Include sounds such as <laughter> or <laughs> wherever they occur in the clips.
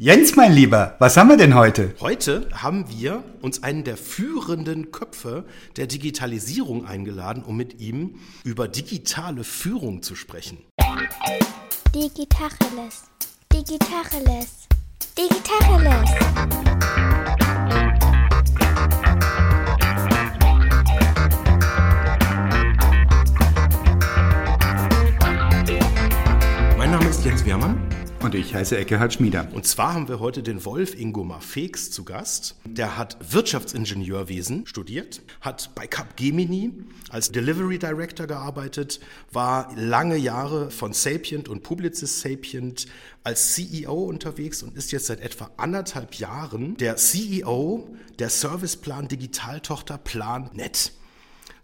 Jens, mein Lieber, was haben wir denn heute? Heute haben wir uns einen der führenden Köpfe der Digitalisierung eingeladen, um mit ihm über digitale Führung zu sprechen. Digitacheles. Digitacheles. Digitacheles. Mein Name ist Jens Wehrmann. Und ich heiße Eckehard Schmieder. Und zwar haben wir heute den Wolf Ingomar Feeks zu Gast. Der hat Wirtschaftsingenieurwesen studiert, hat bei Capgemini als Delivery Director gearbeitet, war lange Jahre von Sapient und Publicis Sapient als CEO unterwegs und ist jetzt seit etwa anderthalb Jahren der CEO der Serviceplan Digitaltochter PlanNet.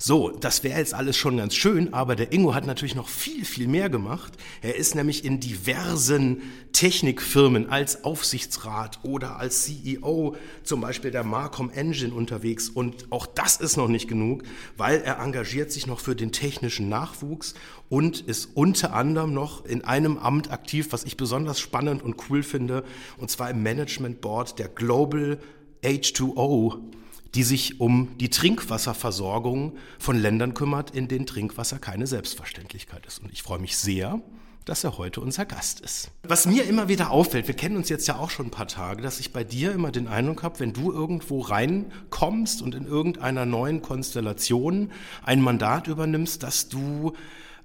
So, das wäre jetzt alles schon ganz schön, aber der Ingo hat natürlich noch viel, viel mehr gemacht. Er ist nämlich in diversen Technikfirmen als Aufsichtsrat oder als CEO, zum Beispiel der Marcom Engine unterwegs. Und auch das ist noch nicht genug, weil er engagiert sich noch für den technischen Nachwuchs und ist unter anderem noch in einem Amt aktiv, was ich besonders spannend und cool finde, und zwar im Management Board der Global H2O die sich um die Trinkwasserversorgung von Ländern kümmert, in denen Trinkwasser keine Selbstverständlichkeit ist. Und ich freue mich sehr, dass er heute unser Gast ist. Was mir immer wieder auffällt, wir kennen uns jetzt ja auch schon ein paar Tage, dass ich bei dir immer den Eindruck habe, wenn du irgendwo reinkommst und in irgendeiner neuen Konstellation ein Mandat übernimmst, dass du,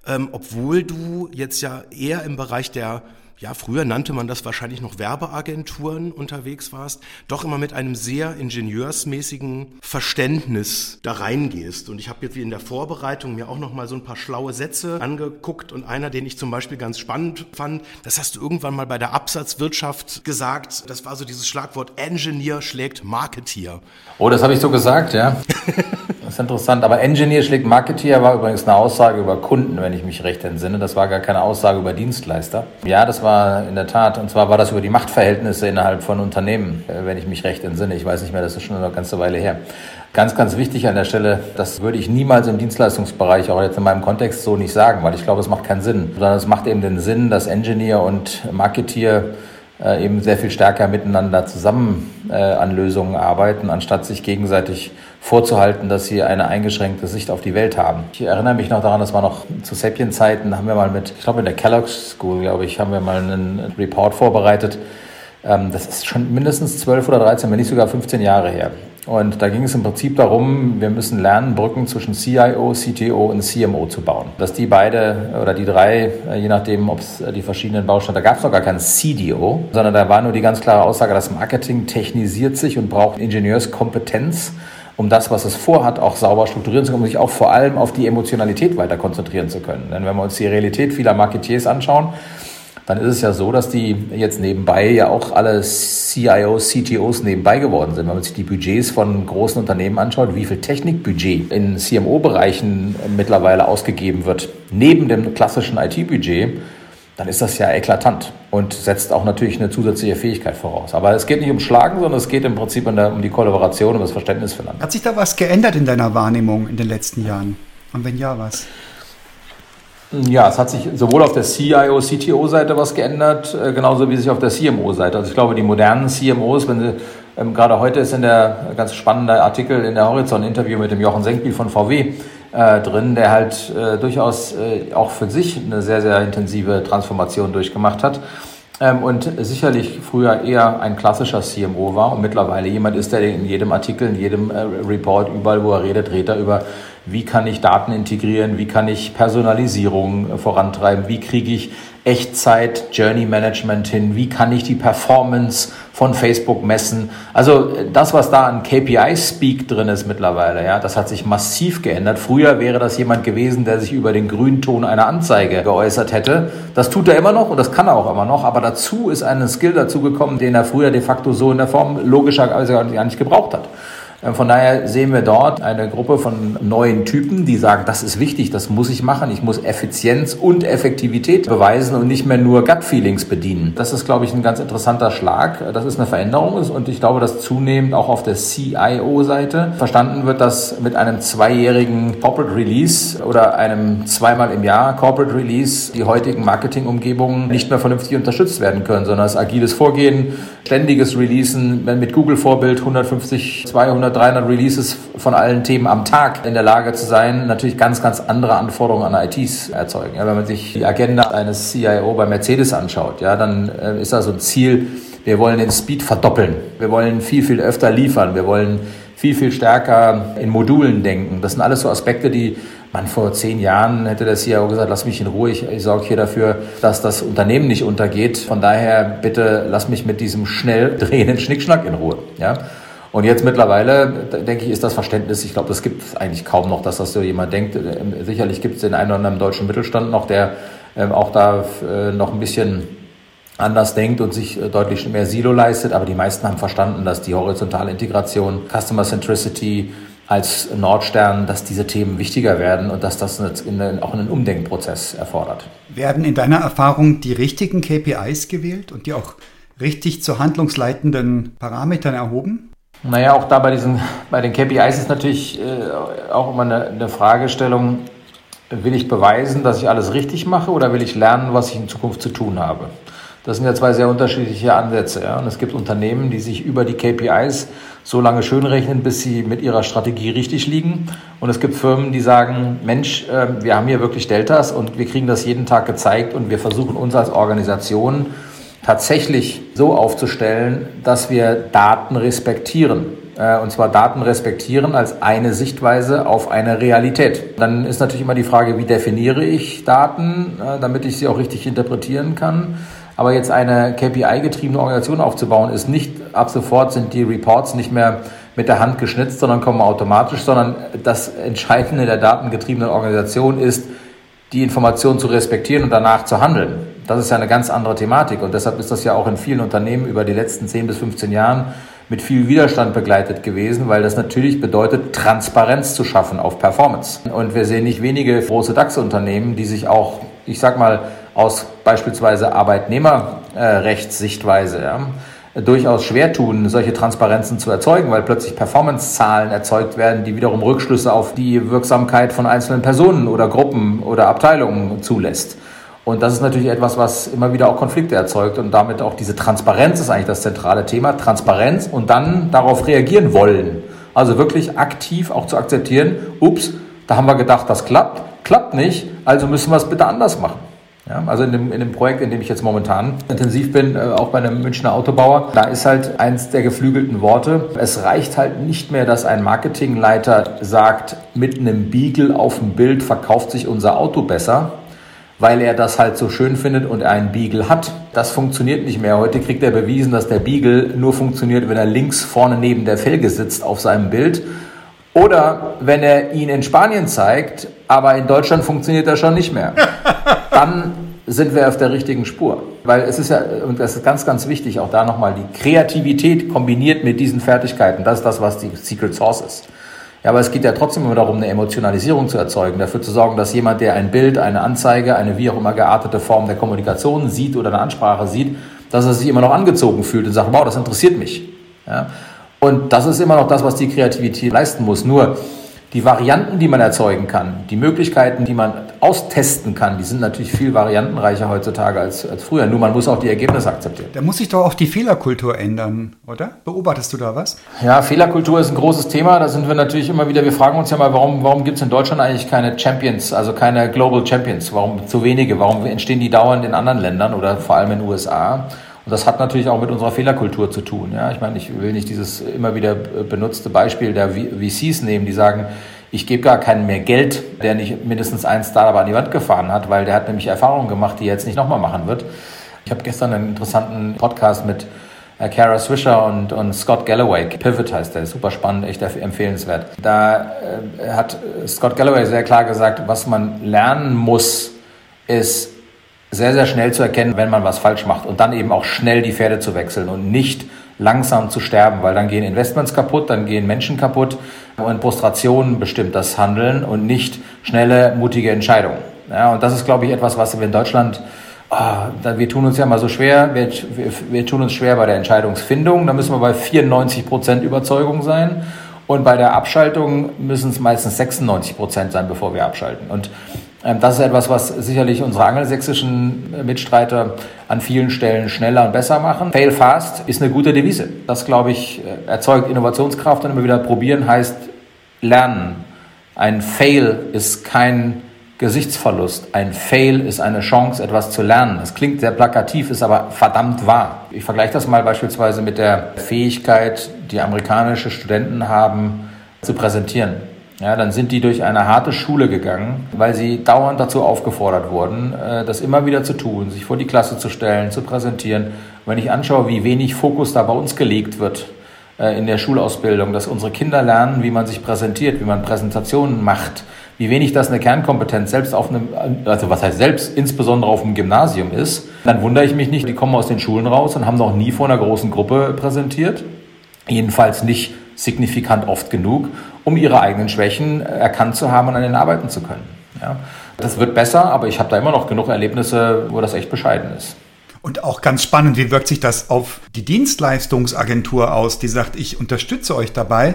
ähm, obwohl du jetzt ja eher im Bereich der ja, früher nannte man das wahrscheinlich noch Werbeagenturen unterwegs warst, doch immer mit einem sehr ingenieursmäßigen Verständnis da reingehst. Und ich habe jetzt wie in der Vorbereitung mir auch noch mal so ein paar schlaue Sätze angeguckt und einer, den ich zum Beispiel ganz spannend fand, das hast du irgendwann mal bei der Absatzwirtschaft gesagt. Das war so dieses Schlagwort Engineer schlägt Marketeer. Oh, das habe ich so gesagt, ja. <laughs> Das ist interessant. Aber Engineer schlägt Marketeer war übrigens eine Aussage über Kunden, wenn ich mich recht entsinne. Das war gar keine Aussage über Dienstleister. Ja, das war in der Tat. Und zwar war das über die Machtverhältnisse innerhalb von Unternehmen, äh, wenn ich mich recht entsinne. Ich weiß nicht mehr, das ist schon eine ganze Weile her. Ganz, ganz wichtig an der Stelle, das würde ich niemals im Dienstleistungsbereich, auch jetzt in meinem Kontext, so nicht sagen, weil ich glaube, es macht keinen Sinn. Sondern es macht eben den Sinn, dass Engineer und Marketeer äh, eben sehr viel stärker miteinander zusammen äh, an Lösungen arbeiten, anstatt sich gegenseitig vorzuhalten, dass sie eine eingeschränkte Sicht auf die Welt haben. Ich erinnere mich noch daran, das war noch zu Sapien-Zeiten, haben wir mal mit, ich glaube in der Kellogg's School, glaube ich, haben wir mal einen Report vorbereitet. Ähm, das ist schon mindestens 12 oder 13, wenn nicht sogar 15 Jahre her. Und da ging es im Prinzip darum, wir müssen lernen, Brücken zwischen CIO, CTO und CMO zu bauen. Dass die beide oder die drei, äh, je nachdem, ob es äh, die verschiedenen Bausteine, da gab es noch gar keinen CDO, sondern da war nur die ganz klare Aussage, das Marketing technisiert sich und braucht Ingenieurskompetenz um das, was es vorhat, auch sauber strukturieren zu können, um sich auch vor allem auf die Emotionalität weiter konzentrieren zu können. Denn wenn wir uns die Realität vieler Marketiers anschauen, dann ist es ja so, dass die jetzt nebenbei ja auch alle CIOs, CTOs nebenbei geworden sind. Wenn man sich die Budgets von großen Unternehmen anschaut, wie viel Technikbudget in CMO-Bereichen mittlerweile ausgegeben wird, neben dem klassischen IT-Budget, dann ist das ja eklatant und setzt auch natürlich eine zusätzliche Fähigkeit voraus. Aber es geht nicht um Schlagen, sondern es geht im Prinzip um die Kollaboration, um das Verständnis füreinander. Hat sich da was geändert in deiner Wahrnehmung in den letzten Jahren? Und wenn ja, was? Ja, es hat sich sowohl auf der CIO, CTO-Seite was geändert, äh, genauso wie sich auf der CMO-Seite. Also ich glaube, die modernen CMOs, wenn sie, ähm, gerade heute ist in der ganz spannende Artikel in der Horizon-Interview mit dem Jochen Senkbiel von VW äh, drin, der halt äh, durchaus äh, auch für sich eine sehr, sehr intensive Transformation durchgemacht hat. Ähm, und sicherlich früher eher ein klassischer CMO war und mittlerweile jemand ist, der in jedem Artikel, in jedem äh, Report, überall wo er redet, redet er über wie kann ich Daten integrieren, wie kann ich Personalisierung äh, vorantreiben, wie kriege ich Echtzeit Journey Management hin, wie kann ich die Performance von Facebook messen. Also das, was da an KPI-Speak drin ist mittlerweile, ja, das hat sich massiv geändert. Früher wäre das jemand gewesen, der sich über den Grünton einer Anzeige geäußert hätte. Das tut er immer noch und das kann er auch immer noch, aber dazu ist ein Skill dazugekommen, den er früher de facto so in der Form logischerweise gar nicht gebraucht hat. Äh, von daher sehen wir dort eine Gruppe von neuen Typen, die sagen, das ist wichtig, das muss ich machen, ich muss Effizienz und Effektivität beweisen und nicht mehr nur Gut-Feelings bedienen. Das ist, glaube ich, ein ganz interessanter Schlag. Das ist eine Veränderung und ich glaube, dass zunehmend auch auf der CIO-Seite verstanden wird, dass mit einem zweijährigen Corporate Release oder einem zweimal im Jahr Corporate Release die heutigen Marketingumgebungen nicht mehr vernünftig unterstützt werden können, sondern das agiles Vorgehen, ständiges Releasen, mit Google-Vorbild 150, 200 200, 300 Releases von allen Themen am Tag in der Lage zu sein, natürlich ganz, ganz andere Anforderungen an ITs erzeugen. Ja, wenn man sich die Agenda eines CIO bei Mercedes anschaut, ja, dann äh, ist da so ein Ziel, wir wollen den Speed verdoppeln. Wir wollen viel, viel öfter liefern. Wir wollen viel, viel stärker in Modulen denken. Das sind alles so Aspekte, die man vor zehn Jahren hätte der CIO gesagt, lass mich in Ruhe, ich, ich sorge hier dafür, dass das Unternehmen nicht untergeht. Von daher bitte lass mich mit diesem schnell drehenden Schnickschnack in Ruhe. Ja? Und jetzt mittlerweile, denke ich, ist das Verständnis, ich glaube, das gibt es eigentlich kaum noch, dass das so jemand denkt. Ähm, sicherlich gibt es den einen oder anderen deutschen Mittelstand noch, der ähm, auch da äh, noch ein bisschen anders denkt und sich äh, deutlich mehr Silo leistet. Aber die meisten haben verstanden, dass die horizontale Integration, Customer Centricity als Nordstern, dass diese Themen wichtiger werden und dass das auch einen Umdenkprozess erfordert. Werden in deiner Erfahrung die richtigen KPIs gewählt und die auch richtig zu handlungsleitenden Parametern erhoben? Naja, auch da bei, diesen, bei den KPIs ist natürlich äh, auch immer eine, eine Fragestellung, will ich beweisen, dass ich alles richtig mache oder will ich lernen, was ich in Zukunft zu tun habe? Das sind ja zwei sehr unterschiedliche Ansätze. Ja? Und es gibt Unternehmen, die sich über die KPIs so lange schönrechnen, bis sie mit ihrer Strategie richtig liegen. Und es gibt Firmen, die sagen, Mensch, äh, wir haben hier wirklich Deltas und wir kriegen das jeden Tag gezeigt und wir versuchen uns als Organisation tatsächlich so aufzustellen, dass wir Daten respektieren. Äh, und zwar Daten respektieren als eine Sichtweise auf eine Realität. Dann ist natürlich immer die Frage, wie definiere ich Daten, äh, damit ich sie auch richtig interpretieren kann. Aber jetzt eine KPI-getriebene Organisation aufzubauen, ist nicht ab sofort sind die Reports nicht mehr mit der Hand geschnitzt, sondern kommen automatisch, sondern das Entscheidende der datengetriebenen Organisation ist, die Information zu respektieren und danach zu handeln. Das ist ja eine ganz andere Thematik und deshalb ist das ja auch in vielen Unternehmen über die letzten 10 bis 15 Jahren mit viel Widerstand begleitet gewesen, weil das natürlich bedeutet, Transparenz zu schaffen auf Performance. Und wir sehen nicht wenige große DAX-Unternehmen, die sich auch, ich sag mal, aus beispielsweise Arbeitnehmerrechtssichtweise ja, durchaus schwer tun, solche Transparenzen zu erzeugen, weil plötzlich Performance-Zahlen erzeugt werden, die wiederum Rückschlüsse auf die Wirksamkeit von einzelnen Personen oder Gruppen oder Abteilungen zulässt. Und das ist natürlich etwas, was immer wieder auch Konflikte erzeugt und damit auch diese Transparenz ist eigentlich das zentrale Thema. Transparenz und dann darauf reagieren wollen. Also wirklich aktiv auch zu akzeptieren, ups, da haben wir gedacht, das klappt, klappt nicht, also müssen wir es bitte anders machen. Ja, also in dem, in dem Projekt, in dem ich jetzt momentan intensiv bin, äh, auch bei einem Münchner Autobauer, da ist halt eins der geflügelten Worte. Es reicht halt nicht mehr, dass ein Marketingleiter sagt, mit einem Beagle auf dem Bild verkauft sich unser Auto besser, weil er das halt so schön findet und er einen Beagle hat. Das funktioniert nicht mehr. Heute kriegt er bewiesen, dass der Beagle nur funktioniert, wenn er links vorne neben der Felge sitzt auf seinem Bild. Oder wenn er ihn in Spanien zeigt, aber in Deutschland funktioniert er schon nicht mehr. <laughs> Dann sind wir auf der richtigen Spur. Weil es ist ja, und das ist ganz, ganz wichtig, auch da nochmal, die Kreativität kombiniert mit diesen Fertigkeiten, das ist das, was die Secret Source ist. Ja, aber es geht ja trotzdem immer darum, eine Emotionalisierung zu erzeugen, dafür zu sorgen, dass jemand, der ein Bild, eine Anzeige, eine wie auch immer geartete Form der Kommunikation sieht oder eine Ansprache sieht, dass er sich immer noch angezogen fühlt und sagt, wow, das interessiert mich. Ja? Und das ist immer noch das, was die Kreativität leisten muss. Nur die Varianten, die man erzeugen kann, die Möglichkeiten, die man austesten kann, die sind natürlich viel variantenreicher heutzutage als, als früher. Nur man muss auch die Ergebnisse akzeptieren. Da muss sich doch auch die Fehlerkultur ändern, oder? Beobachtest du da was? Ja, Fehlerkultur ist ein großes Thema. Da sind wir natürlich immer wieder, wir fragen uns ja mal, warum, warum gibt es in Deutschland eigentlich keine Champions, also keine Global Champions? Warum zu wenige? Warum entstehen die dauernd in anderen Ländern oder vor allem in den USA? Und das hat natürlich auch mit unserer Fehlerkultur zu tun. Ja? Ich meine, ich will nicht dieses immer wieder benutzte Beispiel der VCs nehmen, die sagen, ich gebe gar keinen mehr Geld, der nicht mindestens ein Startup an die Wand gefahren hat, weil der hat nämlich Erfahrungen gemacht, die er jetzt nicht nochmal machen wird. Ich habe gestern einen interessanten Podcast mit äh, Kara Swisher und, und Scott Galloway. Pivot heißt der, super spannend, echt empfehlenswert. Da äh, hat Scott Galloway sehr klar gesagt, was man lernen muss, ist sehr, sehr schnell zu erkennen, wenn man was falsch macht und dann eben auch schnell die Pferde zu wechseln und nicht langsam zu sterben, weil dann gehen Investments kaputt, dann gehen Menschen kaputt und Frustration bestimmt das Handeln und nicht schnelle, mutige Entscheidungen. Ja, und das ist, glaube ich, etwas, was wir in Deutschland oh, wir tun uns ja mal so schwer, wir, wir, wir, tun uns schwer bei der Entscheidungsfindung, da müssen wir bei 94 Prozent Überzeugung sein und bei der Abschaltung müssen es meistens 96 Prozent sein, bevor wir abschalten. Und das ist etwas, was sicherlich unsere angelsächsischen Mitstreiter an vielen Stellen schneller und besser machen. Fail fast ist eine gute Devise. Das, glaube ich, äh, erzeugt Innovationskraft und immer wieder probieren heißt lernen. Ein Fail ist kein Gesichtsverlust. Ein Fail ist eine Chance, etwas zu lernen. Das klingt sehr plakativ, ist aber verdammt wahr. Ich vergleiche das mal beispielsweise mit der Fähigkeit, die amerikanische Studenten haben, zu präsentieren. Ja, dann sind die durch eine harte Schule gegangen, weil sie dauernd dazu aufgefordert wurden, äh, das immer wieder zu tun, sich vor die Klasse zu stellen, zu präsentieren. wenn ich anschaue, wie wenig Fokus da bei uns gelegt wird äh, in der Schulausbildung, dass unsere Kinder lernen, wie man sich präsentiert, wie man Präsentationen macht, wie wenig das eine Kernkompetenz selbst auf einem, also was heißt selbst, insbesondere auf dem Gymnasium ist, dann wundere ich mich nicht, die kommen aus den Schulen raus und haben noch nie vor einer großen Gruppe präsentiert. Jedenfalls nicht signifikant oft genug, um ihre eigenen Schwächen erkannt zu haben und an denen arbeiten zu können. Ja. Das wird besser, aber ich habe da immer noch genug Erlebnisse, wo das echt bescheiden ist. Und auch ganz spannend, wie wirkt sich das auf die Dienstleistungsagentur aus, die sagt, ich unterstütze euch dabei,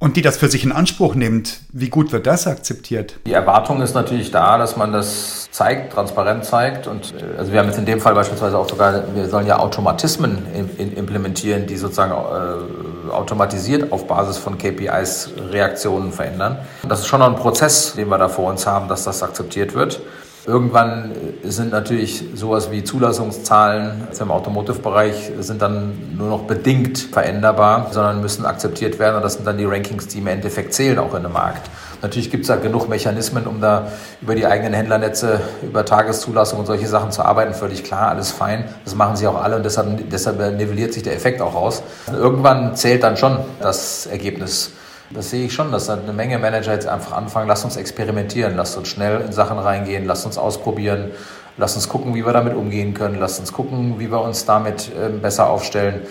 und die das für sich in Anspruch nimmt, wie gut wird das akzeptiert? Die Erwartung ist natürlich da, dass man das zeigt, transparent zeigt. Und äh, also wir haben jetzt in dem Fall beispielsweise auch sogar, wir sollen ja Automatismen implementieren, die sozusagen äh, automatisiert auf Basis von KPIs Reaktionen verändern. Das ist schon noch ein Prozess, den wir da vor uns haben, dass das akzeptiert wird. Irgendwann sind natürlich sowas wie Zulassungszahlen im Automotive-Bereich sind dann nur noch bedingt veränderbar, sondern müssen akzeptiert werden. Und das sind dann die Rankings, die im Endeffekt zählen auch in dem Markt. Natürlich gibt es da genug Mechanismen, um da über die eigenen Händlernetze, über Tageszulassung und solche Sachen zu arbeiten. Völlig klar, alles fein. Das machen sie auch alle und deshalb, deshalb nivelliert sich der Effekt auch aus. Irgendwann zählt dann schon das Ergebnis. Das sehe ich schon, dass eine Menge Manager jetzt einfach anfangen, lasst uns experimentieren, lasst uns schnell in Sachen reingehen, lasst uns ausprobieren, lasst uns gucken, wie wir damit umgehen können, lasst uns gucken, wie wir uns damit äh, besser aufstellen.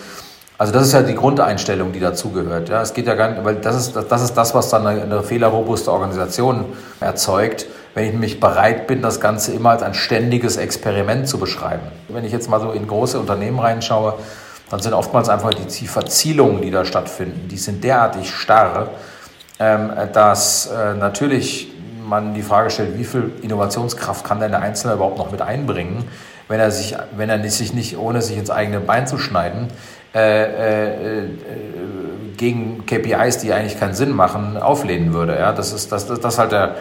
Also das ist ja die Grundeinstellung, die dazugehört. Ja, es geht ja gar nicht, weil das ist, das ist das, was dann eine, eine fehlerrobuste Organisation erzeugt, wenn ich nämlich bereit bin, das Ganze immer als ein ständiges Experiment zu beschreiben. Wenn ich jetzt mal so in große Unternehmen reinschaue, dann sind oftmals einfach die Verzielungen, die da stattfinden, die sind derartig starr, ähm, dass äh, natürlich man die Frage stellt, wie viel Innovationskraft kann denn der Einzelne überhaupt noch mit einbringen, wenn er sich, wenn er sich nicht, ohne sich ins eigene Bein zu schneiden, äh, äh, gegen KPIs, die eigentlich keinen Sinn machen, auflehnen würde. Das ist das, das, das halt der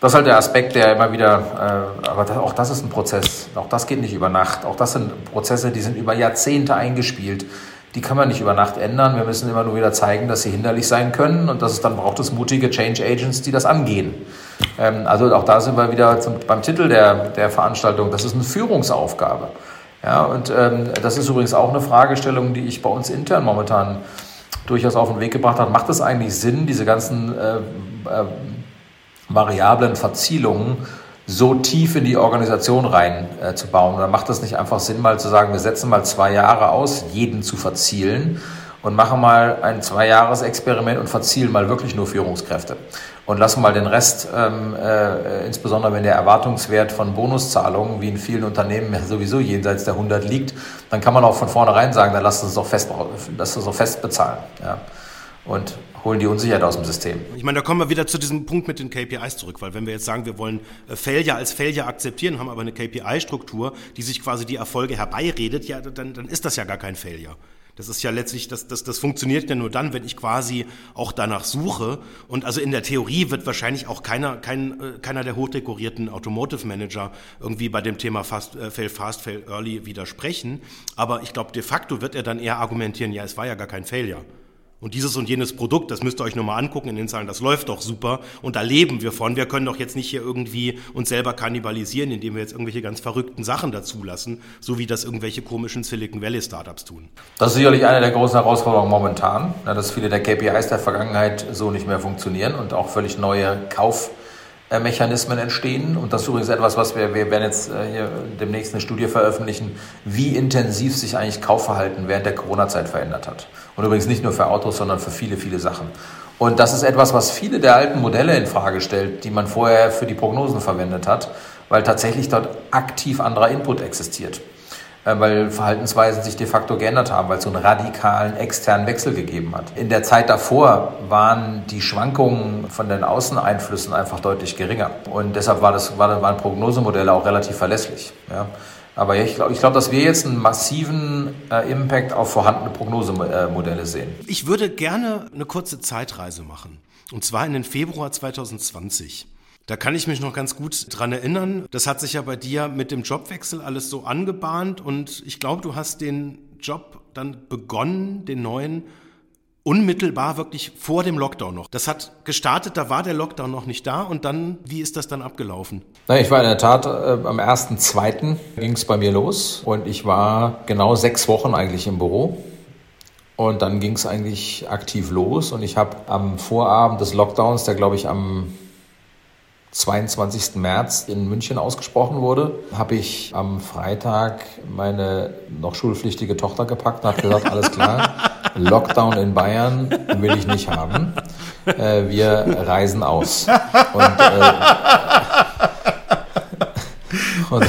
das ist halt der Aspekt, der immer wieder, äh, aber das, auch das ist ein Prozess. Auch das geht nicht über Nacht. Auch das sind Prozesse, die sind über Jahrzehnte eingespielt. Die kann man nicht über Nacht ändern. Wir müssen immer nur wieder zeigen, dass sie hinderlich sein können und dass es dann braucht es mutige Change Agents, die das angehen. Ähm, also auch da sind wir wieder zum, beim Titel der, der Veranstaltung. Das ist eine Führungsaufgabe. Ja, und ähm, das ist übrigens auch eine Fragestellung, die ich bei uns intern momentan durchaus auf den Weg gebracht habe. Macht es eigentlich Sinn, diese ganzen äh, äh, variablen Verzielungen so tief in die Organisation rein äh, zu bauen. Oder macht das nicht einfach Sinn, mal zu sagen, wir setzen mal zwei Jahre aus, jeden zu verzielen und machen mal ein Zwei-Jahres-Experiment und verzielen mal wirklich nur Führungskräfte. Und lassen mal den Rest, ähm, äh, insbesondere wenn der Erwartungswert von Bonuszahlungen, wie in vielen Unternehmen sowieso jenseits der 100 liegt, dann kann man auch von vornherein sagen, dann lasst uns doch fest, lasst uns doch fest bezahlen. Ja. Und holen die Unsicherheit aus dem System. Ich meine, da kommen wir wieder zu diesem Punkt mit den KPIs zurück, weil wenn wir jetzt sagen, wir wollen äh, Failure als Failure akzeptieren, haben aber eine KPI-Struktur, die sich quasi die Erfolge herbeiredet, ja, dann, dann ist das ja gar kein Failure. Das ist ja letztlich, das, das, das funktioniert ja nur dann, wenn ich quasi auch danach suche. Und also in der Theorie wird wahrscheinlich auch keiner, kein, äh, keiner der hochdekorierten Automotive Manager irgendwie bei dem Thema fast, äh, Fail Fast, Fail Early widersprechen. Aber ich glaube, de facto wird er dann eher argumentieren, ja, es war ja gar kein Failure. Und dieses und jenes Produkt, das müsst ihr euch nochmal angucken in den Zahlen, das läuft doch super und da leben wir von. Wir können doch jetzt nicht hier irgendwie uns selber kannibalisieren, indem wir jetzt irgendwelche ganz verrückten Sachen dazulassen, so wie das irgendwelche komischen Silicon Valley Startups tun. Das ist sicherlich eine der großen Herausforderungen momentan, dass viele der KPIs der Vergangenheit so nicht mehr funktionieren und auch völlig neue Kauf Mechanismen entstehen. Und das ist übrigens etwas, was wir, wir werden jetzt äh, hier demnächst eine Studie veröffentlichen, wie intensiv sich eigentlich Kaufverhalten während der Corona-Zeit verändert hat. Und übrigens nicht nur für Autos, sondern für viele, viele Sachen. Und das ist etwas, was viele der alten Modelle in Frage stellt, die man vorher für die Prognosen verwendet hat, weil tatsächlich dort aktiv anderer Input existiert. Äh, weil Verhaltensweisen sich de facto geändert haben, weil es so einen radikalen externen Wechsel gegeben hat. In der Zeit davor waren die Schwankungen von den Außeneinflüssen einfach deutlich geringer. Und deshalb war das, waren Prognosemodelle auch relativ verlässlich. Ja. Aber ich glaube, ich glaub, dass wir jetzt einen massiven äh, Impact auf vorhandene Prognosemodelle sehen. Ich würde gerne eine kurze Zeitreise machen. Und zwar in den Februar 2020. Da kann ich mich noch ganz gut dran erinnern. Das hat sich ja bei dir mit dem Jobwechsel alles so angebahnt und ich glaube, du hast den Job dann begonnen, den neuen, unmittelbar wirklich vor dem Lockdown noch. Das hat gestartet, da war der Lockdown noch nicht da und dann, wie ist das dann abgelaufen? Na, ich war in der Tat äh, am 1.2. ging es bei mir los und ich war genau sechs Wochen eigentlich im Büro. Und dann ging es eigentlich aktiv los und ich habe am Vorabend des Lockdowns, der glaube ich am 22. März in München ausgesprochen wurde, habe ich am Freitag meine noch schulpflichtige Tochter gepackt und habe gesagt, alles klar, <laughs> Lockdown in Bayern will ich nicht haben. Äh, wir reisen aus. Und, äh, <laughs> <laughs> und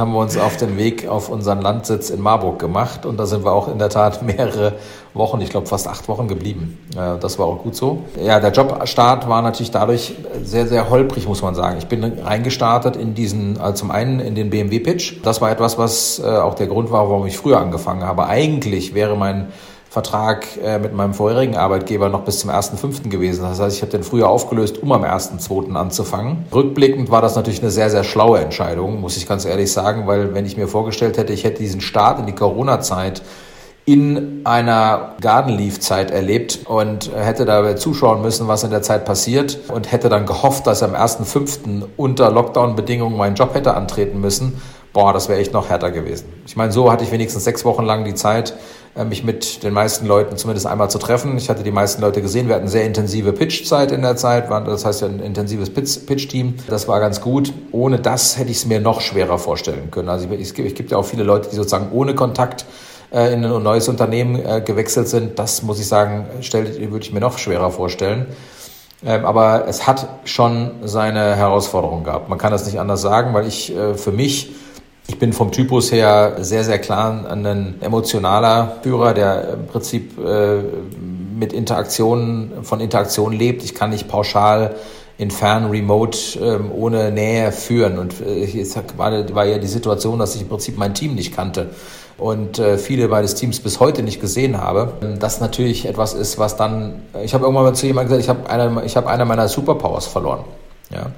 haben wir uns auf den Weg auf unseren Landsitz in Marburg gemacht und da sind wir auch in der Tat <laughs> mehrere Wochen, ich glaube fast acht Wochen geblieben. Das war auch gut so. Ja, der Jobstart war natürlich dadurch sehr, sehr holprig, muss man sagen. Ich bin reingestartet in diesen, also zum einen in den BMW-Pitch. Das war etwas, was äh, auch der Grund war, warum ich früher angefangen habe. Eigentlich wäre mein Vertrag äh, mit meinem vorherigen Arbeitgeber noch bis zum 1.5. gewesen. Das heißt, ich habe den früher aufgelöst, um am 1.2. anzufangen. Rückblickend war das natürlich eine sehr, sehr schlaue Entscheidung, muss ich ganz ehrlich sagen, weil wenn ich mir vorgestellt hätte, ich hätte diesen Start in die Corona-Zeit in einer Garden Leaf Zeit erlebt und hätte da zuschauen müssen, was in der Zeit passiert und hätte dann gehofft, dass am 1.5. unter Lockdown-Bedingungen meinen Job hätte antreten müssen. Boah, das wäre echt noch härter gewesen. Ich meine, so hatte ich wenigstens sechs Wochen lang die Zeit, mich mit den meisten Leuten zumindest einmal zu treffen. Ich hatte die meisten Leute gesehen. Wir hatten sehr intensive Pitch-Zeit in der Zeit, das heißt ja ein intensives Pitch-Team. Das war ganz gut. Ohne das hätte ich es mir noch schwerer vorstellen können. Also ich, ich, gibt ja auch viele Leute, die sozusagen ohne Kontakt äh, in ein neues Unternehmen äh, gewechselt sind. Das muss ich sagen, stell, würde ich mir noch schwerer vorstellen. Ähm, aber es hat schon seine Herausforderungen gehabt. Man kann das nicht anders sagen, weil ich für mich ich bin vom Typus her sehr, sehr klar ein emotionaler Führer, der im Prinzip äh, mit Interaktionen, von Interaktion lebt. Ich kann nicht pauschal in fern remote ähm, ohne Nähe führen. Und äh, jetzt war, ja die Situation, dass ich im Prinzip mein Team nicht kannte und äh, viele meines Teams bis heute nicht gesehen habe. Das natürlich etwas ist, was dann, ich habe irgendwann mal zu jemandem gesagt, ich habe eine, ich habe eine meiner Superpowers verloren. Ja.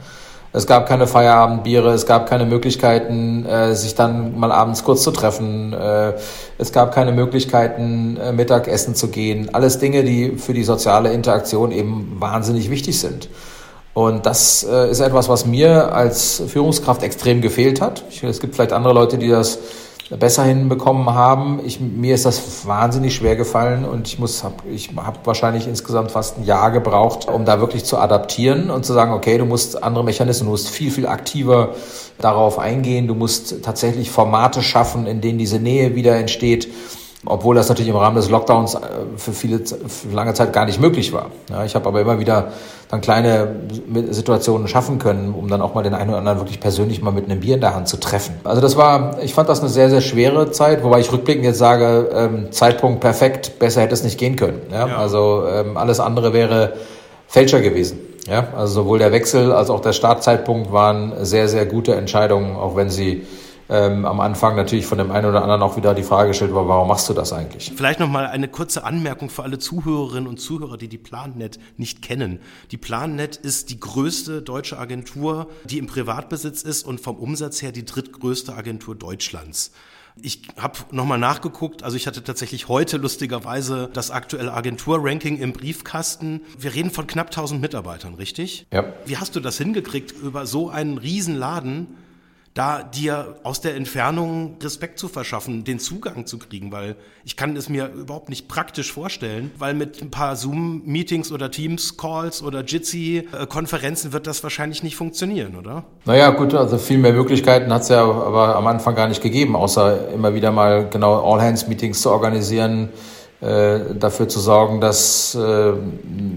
Es gab keine Feierabendbiere, es gab keine Möglichkeiten, äh, sich dann mal abends kurz zu treffen. Äh, es gab keine Möglichkeiten, äh, Mittagessen zu gehen. Alles Dinge, die für die soziale Interaktion eben wahnsinnig wichtig sind. Und das äh, ist etwas, was mir als Führungskraft extrem gefehlt hat. Ich, es gibt vielleicht andere Leute, die das besser hinbekommen haben. Ich, mir ist das wahnsinnig schwer gefallen und ich muss, hab, ich habe wahrscheinlich insgesamt fast ein Jahr gebraucht, um da wirklich zu adaptieren und zu sagen, okay, du musst andere Mechanismen, du musst viel, viel aktiver darauf eingehen, du musst tatsächlich Formate schaffen, in denen diese Nähe wieder entsteht obwohl das natürlich im Rahmen des Lockdowns äh, für viele für lange Zeit gar nicht möglich war. Ja, ich habe aber immer wieder dann kleine Situationen schaffen können, um dann auch mal den einen oder anderen wirklich persönlich mal mit einem Bier in der Hand zu treffen. Also das war, ich fand das eine sehr, sehr schwere Zeit, wobei ich rückblickend jetzt sage, ähm, Zeitpunkt perfekt, besser hätte es nicht gehen können. Ja? ja. Also ähm, alles andere wäre Fälscher gewesen. Ja, also sowohl der Wechsel als auch der Startzeitpunkt waren sehr, sehr gute Entscheidungen, auch wenn sie ähm, am Anfang natürlich von dem einen oder anderen auch wieder die Frage gestellt war, warum machst du das eigentlich? Vielleicht nochmal eine kurze Anmerkung für alle Zuhörerinnen und Zuhörer, die die PlanNet nicht kennen. Die PlanNet ist die größte deutsche Agentur, die im Privatbesitz ist und vom Umsatz her die drittgrößte Agentur Deutschlands. Ich habe nochmal nachgeguckt, also ich hatte tatsächlich heute lustigerweise das aktuelle Agenturranking im Briefkasten. Wir reden von knapp 1000 Mitarbeitern, richtig? Ja. Wie hast du das hingekriegt, über so einen Riesenladen da dir aus der Entfernung Respekt zu verschaffen, den Zugang zu kriegen, weil ich kann es mir überhaupt nicht praktisch vorstellen, weil mit ein paar Zoom-Meetings oder Teams-Calls oder Jitsi-Konferenzen wird das wahrscheinlich nicht funktionieren, oder? Naja, gut, also viel mehr Möglichkeiten hat es ja aber am Anfang gar nicht gegeben, außer immer wieder mal genau All-Hands-Meetings zu organisieren, äh, dafür zu sorgen, dass äh,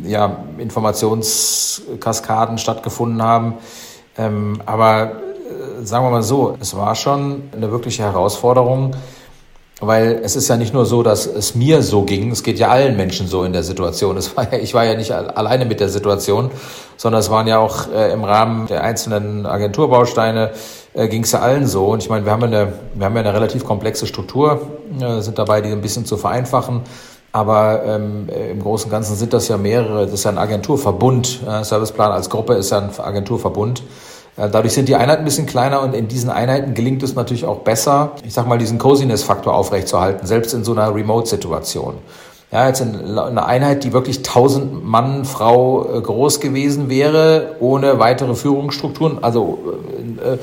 ja, Informationskaskaden stattgefunden haben. Ähm, aber sagen wir mal so, es war schon eine wirkliche Herausforderung, weil es ist ja nicht nur so, dass es mir so ging, es geht ja allen Menschen so in der Situation. War ja, ich war ja nicht alleine mit der Situation, sondern es waren ja auch äh, im Rahmen der einzelnen Agenturbausteine äh, ging es ja allen so. Und ich meine, wir haben eine, wir haben ja eine relativ komplexe Struktur, äh, sind dabei, die ein bisschen zu vereinfachen. Aber ähm, im Großen und Ganzen sind das ja mehrere, das ist ja ein Agenturverbund. Äh, Serviceplan als Gruppe ist ja ein Agenturverbund. Äh, dadurch sind die Einheiten ein bisschen kleiner und in diesen Einheiten gelingt es natürlich auch besser, ich sag mal, diesen Coziness-Faktor aufrechtzuerhalten, selbst in so einer Remote-Situation. Ja, jetzt eine Einheit, die wirklich 1000 Mann, Frau äh, groß gewesen wäre, ohne weitere Führungsstrukturen, also äh,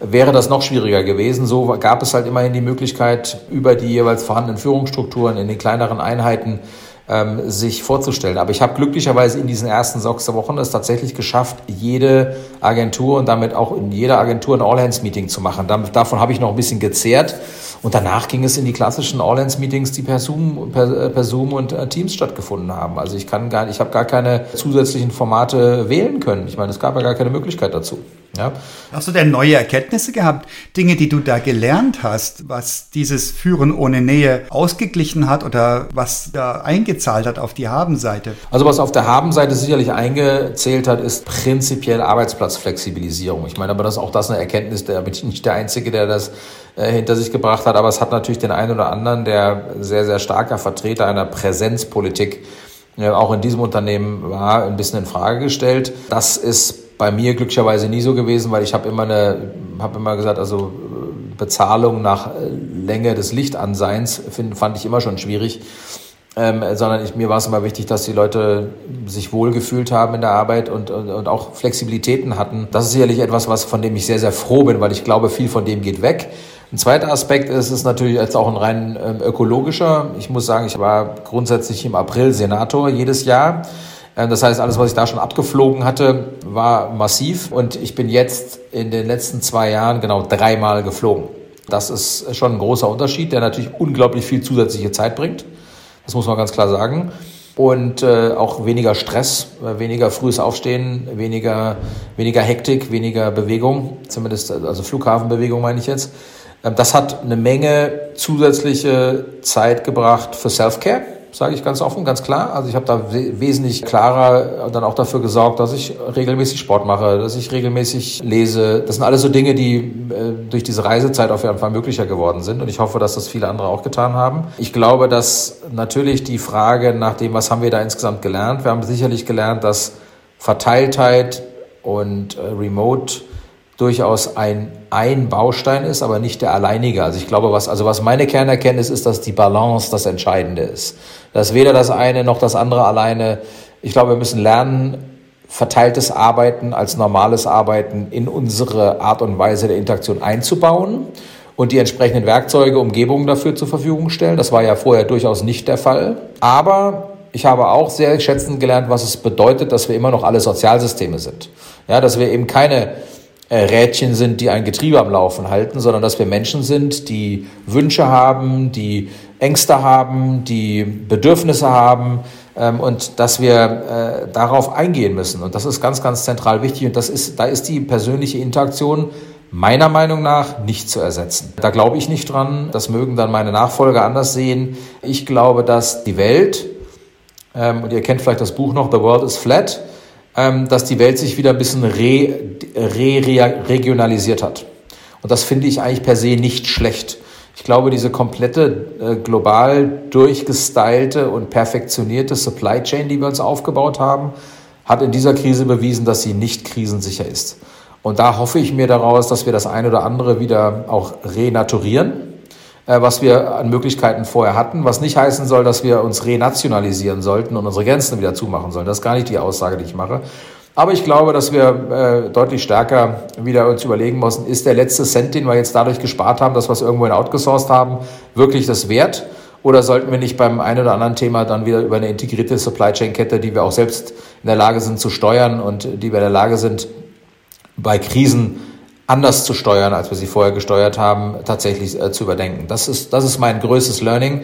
wäre das noch schwieriger gewesen. So gab es halt immerhin die Möglichkeit, über die jeweils vorhandenen Führungsstrukturen in den kleineren Einheiten ähm, sich vorzustellen. Aber ich habe glücklicherweise in diesen ersten sechs Wochen es tatsächlich geschafft, jede Agentur und damit auch in jeder Agentur ein All-Hands-Meeting zu machen. davon habe ich noch ein bisschen gezehrt. Und danach ging es in die klassischen All-Hands-Meetings, die per Zoom, per, per Zoom und äh, Teams stattgefunden haben. Also ich kann gar, ich habe gar keine zusätzlichen Formate wählen können. Ich meine, es gab ja gar keine Möglichkeit dazu. Ja. Hast du denn neue Erkenntnisse gehabt? Dinge, die du da gelernt hast, was dieses Führen ohne Nähe ausgeglichen hat oder was da eingezahlt hat auf die Habenseite? Also was auf der Habenseite sicherlich eingezählt hat, ist prinzipiell Arbeitsplatzflexibilisierung. Ich meine aber, das ist auch das eine Erkenntnis, da bin ich nicht der Einzige, der das äh, hinter sich gebracht hat, aber es hat natürlich den einen oder anderen, der sehr, sehr starker Vertreter einer Präsenzpolitik äh, auch in diesem Unternehmen war, ein bisschen in Frage gestellt. Das ist bei mir glücklicherweise nie so gewesen, weil ich habe immer eine, immer gesagt, also Bezahlung nach Länge des Lichtanseins find, fand ich immer schon schwierig. Ähm, sondern ich, mir war es immer wichtig, dass die Leute sich wohlgefühlt haben in der Arbeit und, und, und auch Flexibilitäten hatten. Das ist sicherlich etwas, was von dem ich sehr, sehr froh bin, weil ich glaube, viel von dem geht weg. Ein zweiter Aspekt ist es natürlich jetzt auch ein rein ähm, ökologischer. Ich muss sagen, ich war grundsätzlich im April Senator jedes Jahr. Ähm, das heißt, alles, was ich da schon abgeflogen hatte, war massiv. Und ich bin jetzt in den letzten zwei Jahren genau dreimal geflogen. Das ist schon ein großer Unterschied, der natürlich unglaublich viel zusätzliche Zeit bringt. Das muss man ganz klar sagen. Und äh, auch weniger Stress, äh, weniger frühes Aufstehen, weniger, weniger Hektik, weniger Bewegung, zumindest also Flughafenbewegung meine ich jetzt. Ähm, das hat eine Menge zusätzliche Zeit gebracht für Self-Care sage ich ganz offen, ganz klar. Also ich habe da wesentlich klarer dann auch dafür gesorgt, dass ich regelmäßig Sport mache, dass ich regelmäßig lese. Das sind alles so Dinge, die äh, durch diese Reisezeit auf jeden Fall möglicher geworden sind. Und ich hoffe, dass das viele andere auch getan haben. Ich glaube, dass natürlich die Frage nach dem, was haben wir da insgesamt gelernt? Wir haben sicherlich gelernt, dass Verteiltheit und äh, Remote durchaus ein, ein Baustein ist, aber nicht der alleinige. Also ich glaube, was, also was meine Kernerkenntnis ist, dass die Balance das Entscheidende ist. Dass weder das eine noch das andere alleine, ich glaube, wir müssen lernen, verteiltes Arbeiten als normales Arbeiten in unsere Art und Weise der Interaktion einzubauen und die entsprechenden Werkzeuge, Umgebungen dafür zur Verfügung stellen. Das war ja vorher durchaus nicht der Fall. Aber ich habe auch sehr schätzend gelernt, was es bedeutet, dass wir immer noch alle Sozialsysteme sind. Ja, dass wir eben keine Rädchen sind, die ein Getriebe am Laufen halten, sondern dass wir Menschen sind, die Wünsche haben, die Ängste haben, die Bedürfnisse haben ähm, und dass wir äh, darauf eingehen müssen. Und das ist ganz, ganz zentral wichtig. Und das ist, da ist die persönliche Interaktion meiner Meinung nach nicht zu ersetzen. Da glaube ich nicht dran. Das mögen dann meine Nachfolger anders sehen. Ich glaube, dass die Welt, ähm, und ihr kennt vielleicht das Buch noch, The World is Flat, dass die Welt sich wieder ein bisschen re, re, re, regionalisiert hat. Und das finde ich eigentlich per se nicht schlecht. Ich glaube, diese komplette äh, global durchgestylte und perfektionierte Supply Chain, die wir uns aufgebaut haben, hat in dieser Krise bewiesen, dass sie nicht krisensicher ist. Und da hoffe ich mir daraus, dass wir das eine oder andere wieder auch renaturieren was wir an Möglichkeiten vorher hatten, was nicht heißen soll, dass wir uns renationalisieren sollten und unsere Grenzen wieder zumachen sollen. Das ist gar nicht die Aussage, die ich mache. Aber ich glaube, dass wir äh, deutlich stärker wieder uns überlegen müssen, ist der letzte Cent, den wir jetzt dadurch gespart haben, dass wir es irgendwo in outgesourced haben, wirklich das wert? Oder sollten wir nicht beim einen oder anderen Thema dann wieder über eine integrierte Supply Chain Kette, die wir auch selbst in der Lage sind zu steuern und die wir in der Lage sind, bei Krisen anders zu steuern, als wir sie vorher gesteuert haben, tatsächlich äh, zu überdenken. Das ist, das ist mein größtes Learning.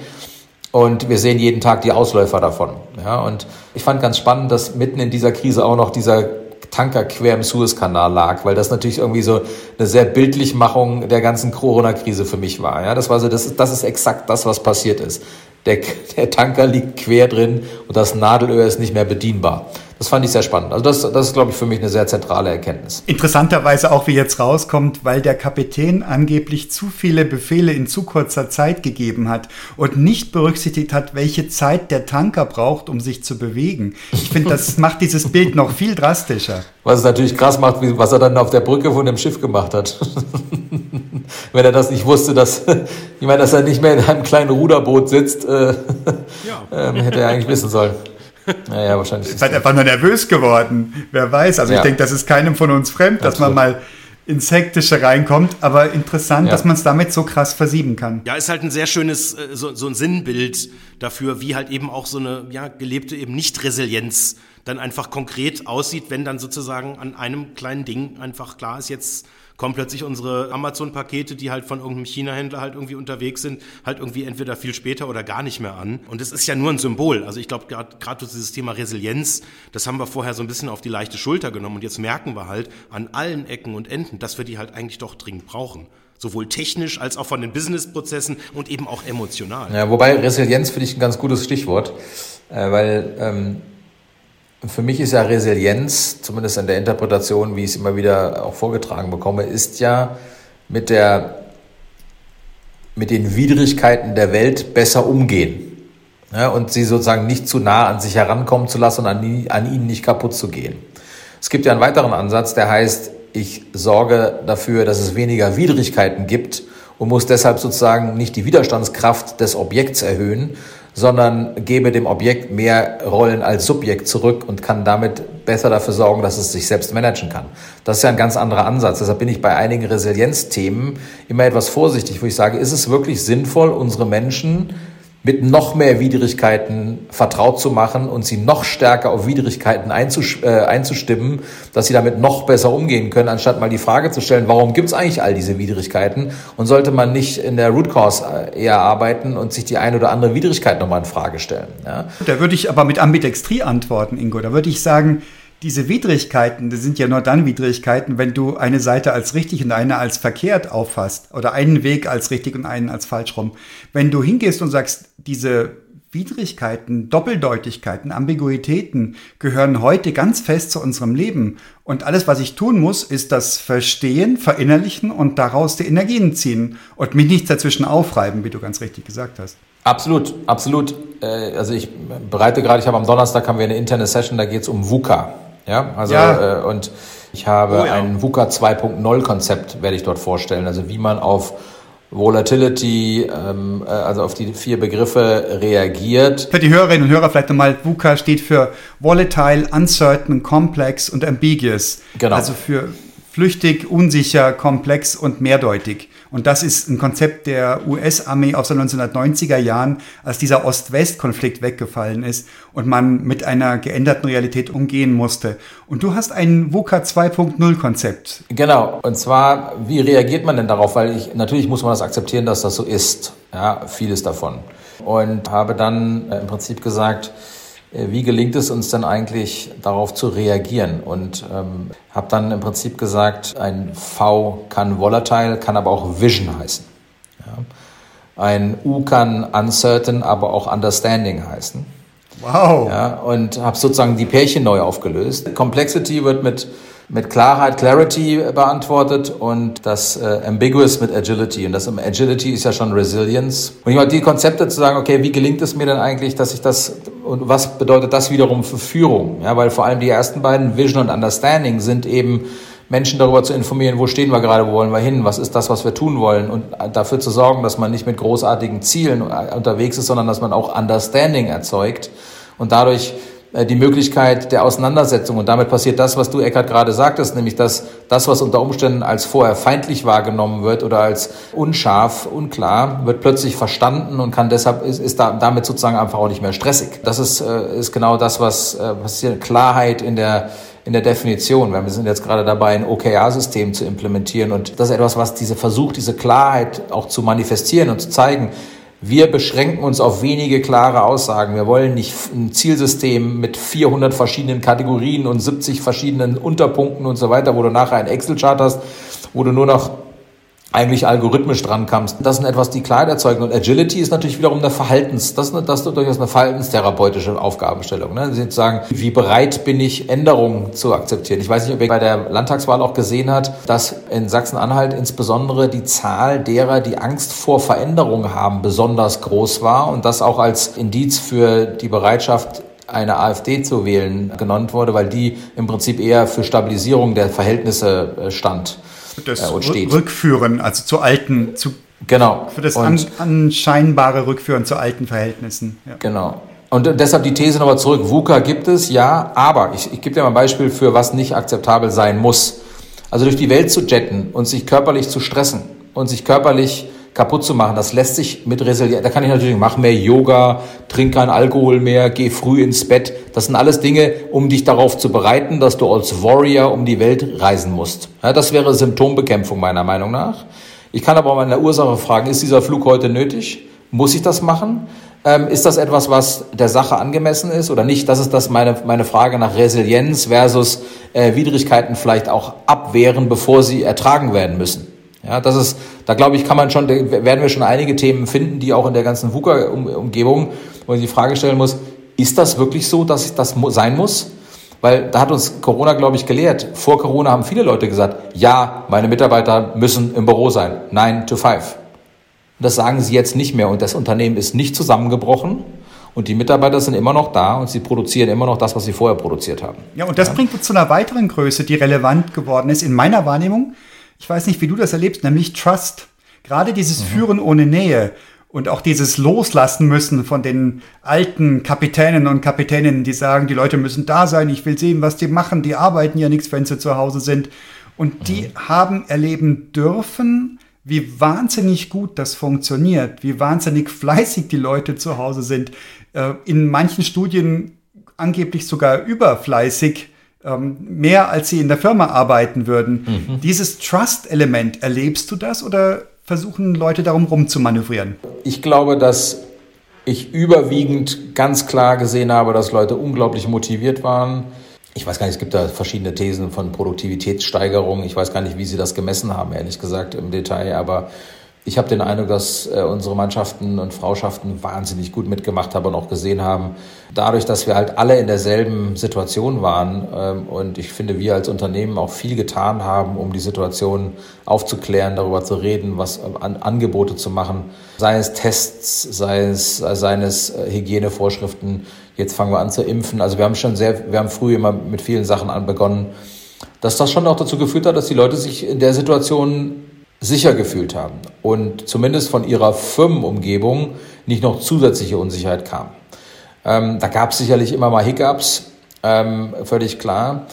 Und wir sehen jeden Tag die Ausläufer davon. Ja, und ich fand ganz spannend, dass mitten in dieser Krise auch noch dieser Tanker quer im Suezkanal lag, weil das natürlich irgendwie so eine sehr Bildlichmachung der ganzen Corona-Krise für mich war. Ja, das war so, das ist, das ist exakt das, was passiert ist. Der, der Tanker liegt quer drin und das Nadelöhr ist nicht mehr bedienbar. Das fand ich sehr spannend. Also das, das ist, glaube ich, für mich eine sehr zentrale Erkenntnis. Interessanterweise auch, wie jetzt rauskommt, weil der Kapitän angeblich zu viele Befehle in zu kurzer Zeit gegeben hat und nicht berücksichtigt hat, welche Zeit der Tanker braucht, um sich zu bewegen. Ich finde, das <laughs> macht dieses Bild noch viel drastischer. Was es natürlich krass macht, was er dann auf der Brücke von dem Schiff gemacht hat. <laughs> Wenn er das nicht wusste, dass, <laughs> ich meine, dass er nicht mehr in einem kleinen Ruderboot sitzt, äh, ja. ähm, hätte er eigentlich wissen sollen. <laughs> Naja, wahrscheinlich. Ist halt einfach nur nervös geworden. Wer weiß. Also ja. ich denke, das ist keinem von uns fremd, dass man mal ins Hektische reinkommt, aber interessant, ja. dass man es damit so krass versieben kann. Ja, ist halt ein sehr schönes, äh, so, so ein Sinnbild dafür, wie halt eben auch so eine ja, gelebte eben Nicht-Resilienz dann einfach konkret aussieht, wenn dann sozusagen an einem kleinen Ding einfach klar ist, jetzt kommen plötzlich unsere Amazon-Pakete, die halt von irgendeinem China-Händler halt irgendwie unterwegs sind, halt irgendwie entweder viel später oder gar nicht mehr an. Und es ist ja nur ein Symbol. Also ich glaube, gerade dieses Thema Resilienz, das haben wir vorher so ein bisschen auf die leichte Schulter genommen. Und jetzt merken wir halt an allen Ecken und Enden, dass wir die halt eigentlich doch dringend brauchen sowohl technisch als auch von den Businessprozessen und eben auch emotional. Ja, wobei Resilienz finde ich ein ganz gutes Stichwort, äh, weil ähm, für mich ist ja Resilienz, zumindest in der Interpretation, wie ich es immer wieder auch vorgetragen bekomme, ist ja mit, der, mit den Widrigkeiten der Welt besser umgehen. Ja, und sie sozusagen nicht zu nah an sich herankommen zu lassen und an, an ihnen nicht kaputt zu gehen. Es gibt ja einen weiteren Ansatz, der heißt, ich sorge dafür, dass es weniger Widrigkeiten gibt und muss deshalb sozusagen nicht die Widerstandskraft des Objekts erhöhen, sondern gebe dem Objekt mehr Rollen als Subjekt zurück und kann damit besser dafür sorgen, dass es sich selbst managen kann. Das ist ja ein ganz anderer Ansatz. Deshalb bin ich bei einigen Resilienzthemen immer etwas vorsichtig, wo ich sage, ist es wirklich sinnvoll, unsere Menschen mit noch mehr Widrigkeiten vertraut zu machen und sie noch stärker auf Widrigkeiten äh, einzustimmen, dass sie damit noch besser umgehen können, anstatt mal die Frage zu stellen, warum gibt es eigentlich all diese Widrigkeiten und sollte man nicht in der Root Cause äh, eher arbeiten und sich die eine oder andere Widrigkeit nochmal in Frage stellen. Ja? Da würde ich aber mit Ambidextrie antworten, Ingo. Da würde ich sagen, diese Widrigkeiten, das sind ja nur dann Widrigkeiten, wenn du eine Seite als richtig und eine als verkehrt auffasst oder einen Weg als richtig und einen als falsch rum. Wenn du hingehst und sagst, diese Widrigkeiten, Doppeldeutigkeiten, Ambiguitäten gehören heute ganz fest zu unserem Leben. Und alles, was ich tun muss, ist das Verstehen, Verinnerlichen und daraus die Energien ziehen und mich nicht dazwischen aufreiben, wie du ganz richtig gesagt hast. Absolut, absolut. Äh, also ich bereite gerade, ich habe am Donnerstag haben wir eine interne Session, da geht es um VUCA. Ja, also ja. Äh, und ich habe oh, ja. ein VUCA 2.0 Konzept, werde ich dort vorstellen. Also wie man auf Volatility, ähm, äh, also auf die vier Begriffe reagiert. Für die Hörerinnen und Hörer vielleicht nochmal, VUCA steht für Volatile, Uncertain, Complex und Ambiguous. Genau. Also für flüchtig, unsicher, komplex und mehrdeutig. Und das ist ein Konzept der US-Armee aus den 1990er Jahren, als dieser Ost-West-Konflikt weggefallen ist und man mit einer geänderten Realität umgehen musste. Und du hast ein VUCA 2.0-Konzept. Genau. Und zwar, wie reagiert man denn darauf? Weil ich, natürlich muss man das akzeptieren, dass das so ist. Ja, vieles davon. Und habe dann äh, im Prinzip gesagt, wie gelingt es uns denn eigentlich darauf zu reagieren? Und ähm, habe dann im Prinzip gesagt, ein V kann volatile, kann aber auch Vision heißen. Ja. Ein U kann uncertain, aber auch understanding heißen. Wow. Ja, und habe sozusagen die Pärchen neu aufgelöst. Complexity wird mit mit Klarheit, Clarity beantwortet und das äh, Ambiguous mit Agility. Und das Agility ist ja schon Resilience. Und ich meine, die Konzepte zu sagen, okay, wie gelingt es mir denn eigentlich, dass ich das, und was bedeutet das wiederum für Führung? Ja, weil vor allem die ersten beiden, Vision und Understanding, sind eben Menschen darüber zu informieren, wo stehen wir gerade, wo wollen wir hin, was ist das, was wir tun wollen und dafür zu sorgen, dass man nicht mit großartigen Zielen unterwegs ist, sondern dass man auch Understanding erzeugt und dadurch äh, die Möglichkeit der Auseinandersetzung. Und damit passiert das, was du, Eckert, gerade sagtest, nämlich dass das, was unter Umständen als vorher feindlich wahrgenommen wird oder als unscharf, unklar, wird plötzlich verstanden und kann deshalb, ist, ist da, damit sozusagen einfach auch nicht mehr stressig. Das ist, äh, ist genau das, was, äh, was hier Klarheit in der in der Definition. Wir sind jetzt gerade dabei, ein OKR-System zu implementieren und das ist etwas, was diese versucht, diese Klarheit auch zu manifestieren und zu zeigen. Wir beschränken uns auf wenige klare Aussagen. Wir wollen nicht ein Zielsystem mit 400 verschiedenen Kategorien und 70 verschiedenen Unterpunkten und so weiter, wo du nachher ein Excel-Chart hast, wo du nur noch eigentlich algorithmisch dran kamst. Das sind etwas, die Klarheit erzeugen. Und Agility ist natürlich wiederum eine Verhaltens, das das ist durchaus eine verhaltenstherapeutische Aufgabenstellung. Ne? Sie sagen, wie bereit bin ich, Änderungen zu akzeptieren? Ich weiß nicht, ob ihr bei der Landtagswahl auch gesehen hat, dass in Sachsen-Anhalt insbesondere die Zahl derer, die Angst vor Veränderungen haben, besonders groß war und das auch als Indiz für die Bereitschaft eine AfD zu wählen genannt wurde, weil die im Prinzip eher für Stabilisierung der Verhältnisse äh, stand das äh, und steht. Rückführen, also zu alten, zu genau für das an, anscheinbare Rückführen zu alten Verhältnissen. Ja. Genau. Und deshalb die These nochmal zurück. VUCA gibt es, ja, aber ich, ich gebe dir mal ein Beispiel für was nicht akzeptabel sein muss. Also durch die Welt zu jetten und sich körperlich zu stressen und sich körperlich kaputt zu machen. Das lässt sich mit Resilienz, da kann ich natürlich machen mehr Yoga, trink kein Alkohol mehr, geh früh ins Bett. Das sind alles Dinge, um dich darauf zu bereiten, dass du als Warrior um die Welt reisen musst. Ja, das wäre Symptombekämpfung meiner Meinung nach. Ich kann aber in der Ursache fragen, ist dieser Flug heute nötig? Muss ich das machen? Ähm, ist das etwas, was der Sache angemessen ist oder nicht? Das ist das meine, meine Frage nach Resilienz versus äh, Widrigkeiten vielleicht auch abwehren, bevor sie ertragen werden müssen. Ja, das ist, da glaube ich, kann man schon, werden wir schon einige Themen finden, die auch in der ganzen VUCA-Umgebung, wo man die Frage stellen muss, ist das wirklich so, dass das sein muss? Weil da hat uns Corona, glaube ich, gelehrt. Vor Corona haben viele Leute gesagt, ja, meine Mitarbeiter müssen im Büro sein. Nine to five. Das sagen sie jetzt nicht mehr und das Unternehmen ist nicht zusammengebrochen und die Mitarbeiter sind immer noch da und sie produzieren immer noch das, was sie vorher produziert haben. Ja, und das ja. bringt uns zu einer weiteren Größe, die relevant geworden ist in meiner Wahrnehmung ich weiß nicht, wie du das erlebst, nämlich Trust. Gerade dieses mhm. Führen ohne Nähe und auch dieses Loslassen müssen von den alten Kapitänen und Kapitäninnen, die sagen, die Leute müssen da sein, ich will sehen, was die machen, die arbeiten ja nichts, wenn sie zu Hause sind. Und die mhm. haben erleben dürfen, wie wahnsinnig gut das funktioniert, wie wahnsinnig fleißig die Leute zu Hause sind. Äh, in manchen Studien angeblich sogar überfleißig mehr als sie in der Firma arbeiten würden. Mhm. Dieses Trust-Element, erlebst du das oder versuchen Leute darum rumzumanövrieren? Ich glaube, dass ich überwiegend ganz klar gesehen habe, dass Leute unglaublich motiviert waren. Ich weiß gar nicht, es gibt da verschiedene Thesen von Produktivitätssteigerung. Ich weiß gar nicht, wie sie das gemessen haben, ehrlich gesagt, im Detail. Aber ich habe den Eindruck, dass äh, unsere Mannschaften und Frauschaften wahnsinnig gut mitgemacht haben und auch gesehen haben, dadurch, dass wir halt alle in derselben Situation waren ähm, und ich finde, wir als Unternehmen auch viel getan haben, um die Situation aufzuklären, darüber zu reden, was an Angebote zu machen, sei es Tests, sei es äh, seines äh, Hygienevorschriften. Jetzt fangen wir an zu impfen. Also wir haben schon sehr, wir haben früh immer mit vielen Sachen an begonnen, dass das schon auch dazu geführt hat, dass die Leute sich in der Situation sicher gefühlt haben und zumindest von ihrer Firmenumgebung nicht noch zusätzliche Unsicherheit kam. Ähm, da gab es sicherlich immer mal Hiccups, ähm, völlig klar.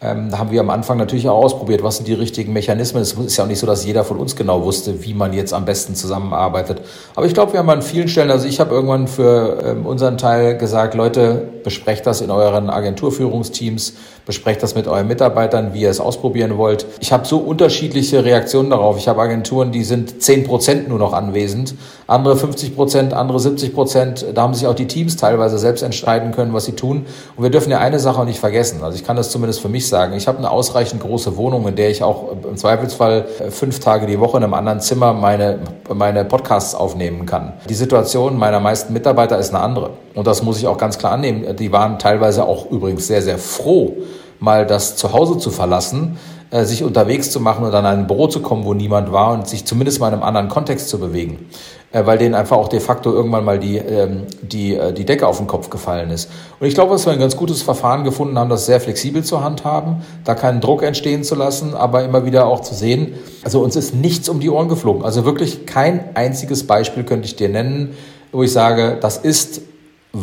Ähm, da haben wir am Anfang natürlich auch ausprobiert, was sind die richtigen Mechanismen. Es ist ja auch nicht so, dass jeder von uns genau wusste, wie man jetzt am besten zusammenarbeitet. Aber ich glaube, wir haben an vielen Stellen, also ich habe irgendwann für ähm, unseren Teil gesagt, Leute, besprecht das in euren Agenturführungsteams, besprecht das mit euren Mitarbeitern, wie ihr es ausprobieren wollt. Ich habe so unterschiedliche Reaktionen darauf. Ich habe Agenturen, die sind zehn Prozent nur noch anwesend, andere 50 Prozent, andere 70 Prozent. Da haben sich auch die Teams teilweise selbst entscheiden können, was sie tun. Und wir dürfen ja eine Sache auch nicht vergessen. Also ich kann das zumindest für mich sagen. Ich habe eine ausreichend große Wohnung, in der ich auch im Zweifelsfall äh, fünf Tage die Woche in einem anderen Zimmer meine, meine Podcasts aufnehmen kann. Die Situation meiner meisten Mitarbeiter ist eine andere. Und das muss ich auch ganz klar annehmen. Die waren teilweise auch übrigens sehr, sehr froh, mal das Zuhause zu verlassen, äh, sich unterwegs zu machen und an ein Büro zu kommen, wo niemand war und sich zumindest mal in einem anderen Kontext zu bewegen. Äh, weil denen einfach auch de facto irgendwann mal die, ähm, die, äh, die Decke auf den Kopf gefallen ist. Und ich glaube, dass wir ein ganz gutes Verfahren gefunden haben, das sehr flexibel zur Hand haben, da keinen Druck entstehen zu lassen, aber immer wieder auch zu sehen, also uns ist nichts um die Ohren geflogen. Also wirklich kein einziges Beispiel könnte ich dir nennen, wo ich sage, das ist,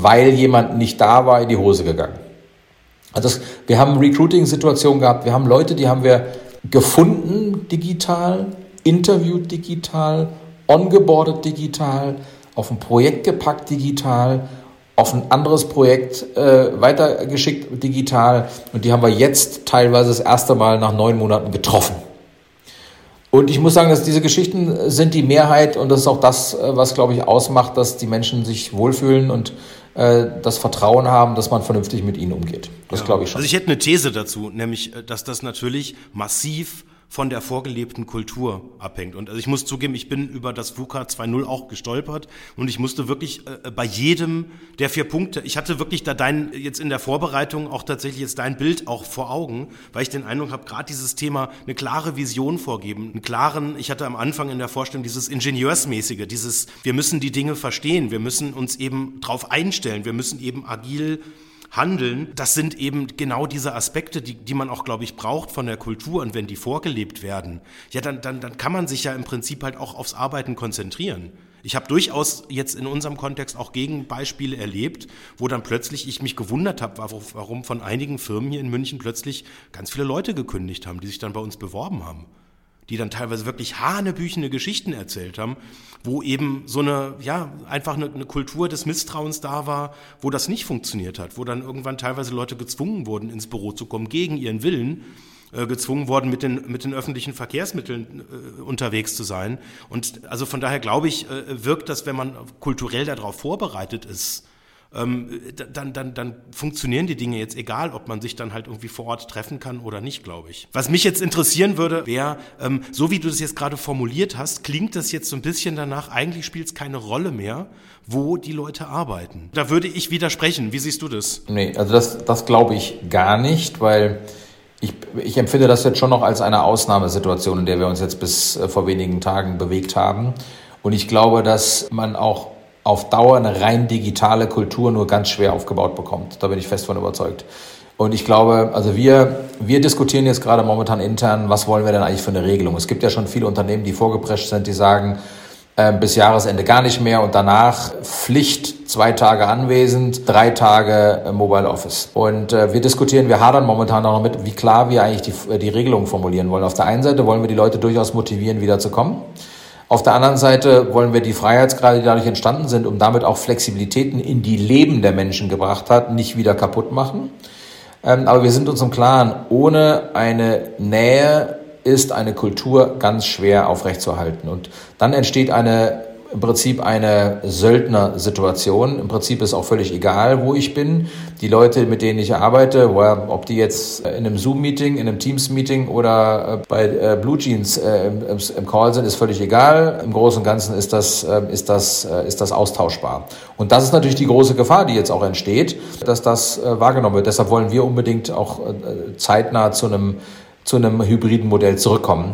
weil jemand nicht da war, in die Hose gegangen. Also das, wir haben Recruiting-Situationen gehabt, wir haben Leute, die haben wir gefunden digital, interviewt digital, ongeboardet digital, auf ein Projekt gepackt digital, auf ein anderes Projekt äh, weitergeschickt digital und die haben wir jetzt teilweise das erste Mal nach neun Monaten getroffen. Und ich muss sagen, dass diese Geschichten sind die Mehrheit und das ist auch das, äh, was, glaube ich, ausmacht, dass die Menschen sich wohlfühlen und das Vertrauen haben, dass man vernünftig mit ihnen umgeht. Das ja. glaube ich schon. Also ich hätte eine These dazu, nämlich, äh, dass das natürlich massiv von der vorgelebten Kultur abhängt. Und also ich muss zugeben, ich bin über das VUCA 2.0 auch gestolpert und ich musste wirklich äh, bei jedem der vier Punkte, ich hatte wirklich da dein, jetzt in der Vorbereitung auch tatsächlich jetzt dein Bild auch vor Augen, weil ich den Eindruck habe, gerade dieses Thema eine klare Vision vorgeben, einen klaren, ich hatte am Anfang in der Vorstellung dieses Ingenieursmäßige, dieses, wir müssen die Dinge verstehen, wir müssen uns eben drauf einstellen, wir müssen eben agil handeln, das sind eben genau diese Aspekte, die, die man auch, glaube ich, braucht von der Kultur. Und wenn die vorgelebt werden, ja, dann, dann, dann kann man sich ja im Prinzip halt auch aufs Arbeiten konzentrieren. Ich habe durchaus jetzt in unserem Kontext auch Gegenbeispiele erlebt, wo dann plötzlich ich mich gewundert habe, warum von einigen Firmen hier in München plötzlich ganz viele Leute gekündigt haben, die sich dann bei uns beworben haben die dann teilweise wirklich hanebüchene Geschichten erzählt haben, wo eben so eine, ja, einfach eine, eine, Kultur des Misstrauens da war, wo das nicht funktioniert hat, wo dann irgendwann teilweise Leute gezwungen wurden, ins Büro zu kommen, gegen ihren Willen, äh, gezwungen worden, mit den, mit den öffentlichen Verkehrsmitteln äh, unterwegs zu sein. Und also von daher glaube ich, äh, wirkt das, wenn man kulturell darauf vorbereitet ist, ähm, dann, dann, dann funktionieren die Dinge jetzt egal, ob man sich dann halt irgendwie vor Ort treffen kann oder nicht, glaube ich. Was mich jetzt interessieren würde, wäre, ähm, so wie du das jetzt gerade formuliert hast, klingt das jetzt so ein bisschen danach, eigentlich spielt es keine Rolle mehr, wo die Leute arbeiten. Da würde ich widersprechen. Wie siehst du das? Nee, also das, das glaube ich gar nicht, weil ich, ich empfinde das jetzt schon noch als eine Ausnahmesituation, in der wir uns jetzt bis äh, vor wenigen Tagen bewegt haben. Und ich glaube, dass man auch auf Dauer eine rein digitale Kultur nur ganz schwer aufgebaut bekommt. Da bin ich fest von überzeugt. Und ich glaube, also wir, wir diskutieren jetzt gerade momentan intern, was wollen wir denn eigentlich für eine Regelung? Es gibt ja schon viele Unternehmen, die vorgeprescht sind, die sagen, äh, bis Jahresende gar nicht mehr und danach Pflicht zwei Tage anwesend, drei Tage äh, Mobile Office. Und äh, wir diskutieren, wir hadern momentan auch noch mit, wie klar wir eigentlich die, die Regelung formulieren wollen. Auf der einen Seite wollen wir die Leute durchaus motivieren, wieder zu kommen. Auf der anderen Seite wollen wir die Freiheitsgrade, die dadurch entstanden sind, um damit auch Flexibilitäten in die Leben der Menschen gebracht hat, nicht wieder kaputt machen. Ähm, aber wir sind uns im Klaren, ohne eine Nähe ist eine Kultur ganz schwer aufrechtzuerhalten. Und dann entsteht eine im Prinzip eine Söldner-Situation. Im Prinzip ist auch völlig egal, wo ich bin. Die Leute, mit denen ich arbeite, ob die jetzt in einem Zoom-Meeting, in einem Teams-Meeting oder äh, bei äh, Blue Jeans äh, im Call sind, ist völlig egal. Im Großen und Ganzen ist das, ist das, ist das austauschbar. Und das ist natürlich die große Gefahr, die jetzt auch entsteht, dass das wahrgenommen wird. Deshalb wollen wir unbedingt auch zeitnah zu einem zu einem hybriden Modell zurückkommen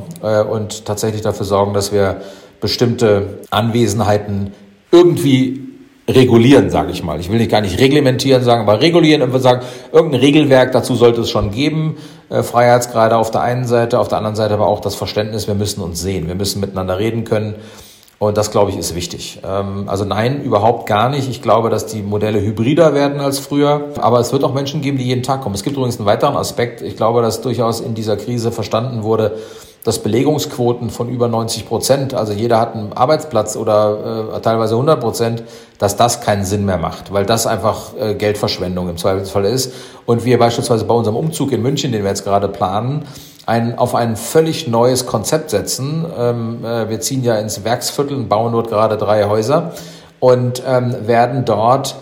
und tatsächlich dafür sorgen, dass wir bestimmte Anwesenheiten irgendwie regulieren, sage ich mal. Ich will nicht gar nicht reglementieren sagen, aber regulieren und sagen, irgendein Regelwerk dazu sollte es schon geben. Äh, Freiheitsgrade auf der einen Seite, auf der anderen Seite aber auch das Verständnis, wir müssen uns sehen, wir müssen miteinander reden können. Und das, glaube ich, ist wichtig. Ähm, also nein, überhaupt gar nicht. Ich glaube, dass die Modelle hybrider werden als früher. Aber es wird auch Menschen geben, die jeden Tag kommen. Es gibt übrigens einen weiteren Aspekt. Ich glaube, dass durchaus in dieser Krise verstanden wurde, dass Belegungsquoten von über 90 Prozent, also jeder hat einen Arbeitsplatz oder äh, teilweise 100 Prozent, dass das keinen Sinn mehr macht, weil das einfach äh, Geldverschwendung im Zweifelsfall ist. Und wir beispielsweise bei unserem Umzug in München, den wir jetzt gerade planen, ein, auf ein völlig neues Konzept setzen. Ähm, äh, wir ziehen ja ins Werksviertel und bauen dort gerade drei Häuser und ähm, werden dort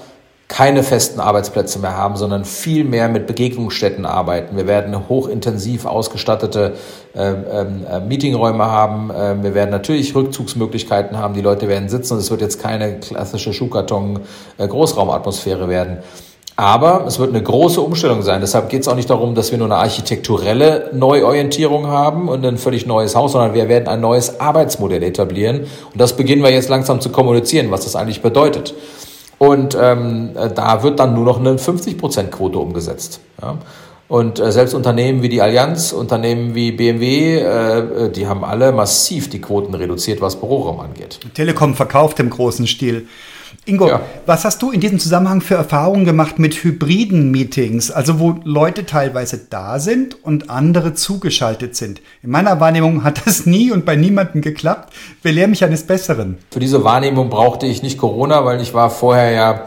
keine festen Arbeitsplätze mehr haben, sondern viel mehr mit Begegnungsstätten arbeiten. Wir werden hochintensiv ausgestattete äh, äh, Meetingräume haben. Äh, wir werden natürlich Rückzugsmöglichkeiten haben. Die Leute werden sitzen und es wird jetzt keine klassische Schuhkarton-Großraumatmosphäre werden. Aber es wird eine große Umstellung sein. Deshalb geht es auch nicht darum, dass wir nur eine architekturelle Neuorientierung haben und ein völlig neues Haus, sondern wir werden ein neues Arbeitsmodell etablieren. Und das beginnen wir jetzt langsam zu kommunizieren, was das eigentlich bedeutet. Und ähm, da wird dann nur noch eine 50-Prozent-Quote umgesetzt. Ja. Und äh, selbst Unternehmen wie die Allianz, Unternehmen wie BMW, äh, die haben alle massiv die Quoten reduziert, was Büroraum angeht. Telekom verkauft im großen Stil. Ingo, ja. was hast du in diesem Zusammenhang für Erfahrungen gemacht mit hybriden Meetings, also wo Leute teilweise da sind und andere zugeschaltet sind? In meiner Wahrnehmung hat das <laughs> nie und bei niemandem geklappt. Belehr mich eines Besseren. Für diese Wahrnehmung brauchte ich nicht Corona, weil ich war vorher ja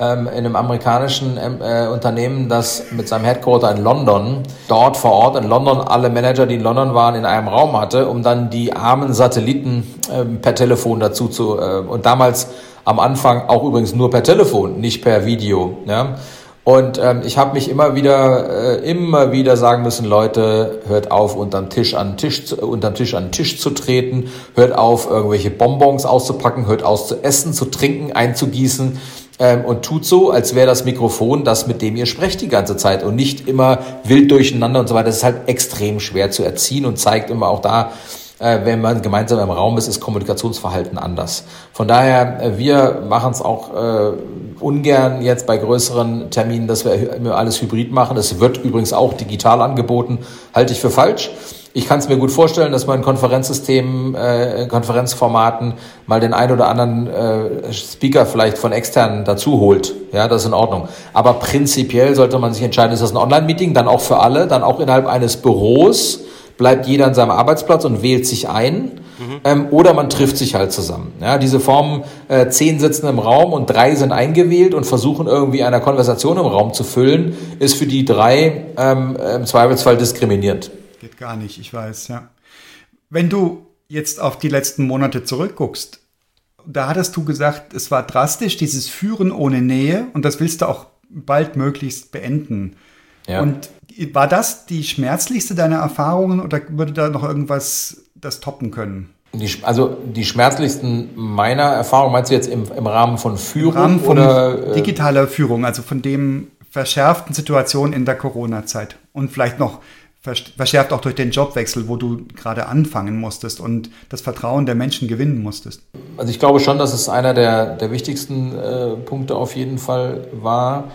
ähm, in einem amerikanischen ähm, äh, Unternehmen, das mit seinem Headquarter in London, dort vor Ort in London alle Manager, die in London waren, in einem Raum hatte, um dann die armen Satelliten ähm, per Telefon dazu zu, äh, und damals am Anfang auch übrigens nur per Telefon, nicht per Video. Ja? Und ähm, ich habe mich immer wieder, äh, immer wieder sagen müssen, Leute, hört auf, unterm Tisch an Tisch, unterm Tisch an Tisch zu treten, hört auf, irgendwelche Bonbons auszupacken, hört aus zu essen, zu trinken, einzugießen ähm, und tut so, als wäre das Mikrofon das, mit dem ihr sprecht die ganze Zeit und nicht immer wild durcheinander und so weiter. Das ist halt extrem schwer zu erziehen und zeigt immer auch da, äh, wenn man gemeinsam im Raum ist, ist Kommunikationsverhalten anders. Von daher, äh, wir machen es auch äh, ungern jetzt bei größeren Terminen, dass wir immer alles hybrid machen. Es wird übrigens auch digital angeboten, halte ich für falsch. Ich kann es mir gut vorstellen, dass man in Konferenzsystemen, äh, Konferenzformaten mal den ein oder anderen äh, Speaker vielleicht von externen dazu holt. Ja, das ist in Ordnung. Aber prinzipiell sollte man sich entscheiden, ist das ein Online-Meeting, dann auch für alle, dann auch innerhalb eines Büros, bleibt jeder an seinem Arbeitsplatz und wählt sich ein. Mhm. Ähm, oder man trifft sich halt zusammen. Ja, diese Form, äh, zehn sitzen im Raum und drei sind eingewählt und versuchen irgendwie einer Konversation im Raum zu füllen, ist für die drei ähm, im Zweifelsfall diskriminierend. Geht gar nicht, ich weiß, ja. Wenn du jetzt auf die letzten Monate zurückguckst, da hattest du gesagt, es war drastisch, dieses Führen ohne Nähe und das willst du auch baldmöglichst beenden. Ja. Und war das die schmerzlichste deiner Erfahrungen oder würde da noch irgendwas das toppen können? Die, also die schmerzlichsten meiner Erfahrungen meinst du jetzt im, im Rahmen von Führung? Im Rahmen von oder, äh, digitaler Führung, also von dem verschärften Situation in der Corona-Zeit und vielleicht noch verschärft auch durch den Jobwechsel, wo du gerade anfangen musstest und das Vertrauen der Menschen gewinnen musstest? Also ich glaube schon, dass es einer der, der wichtigsten äh, Punkte auf jeden Fall war.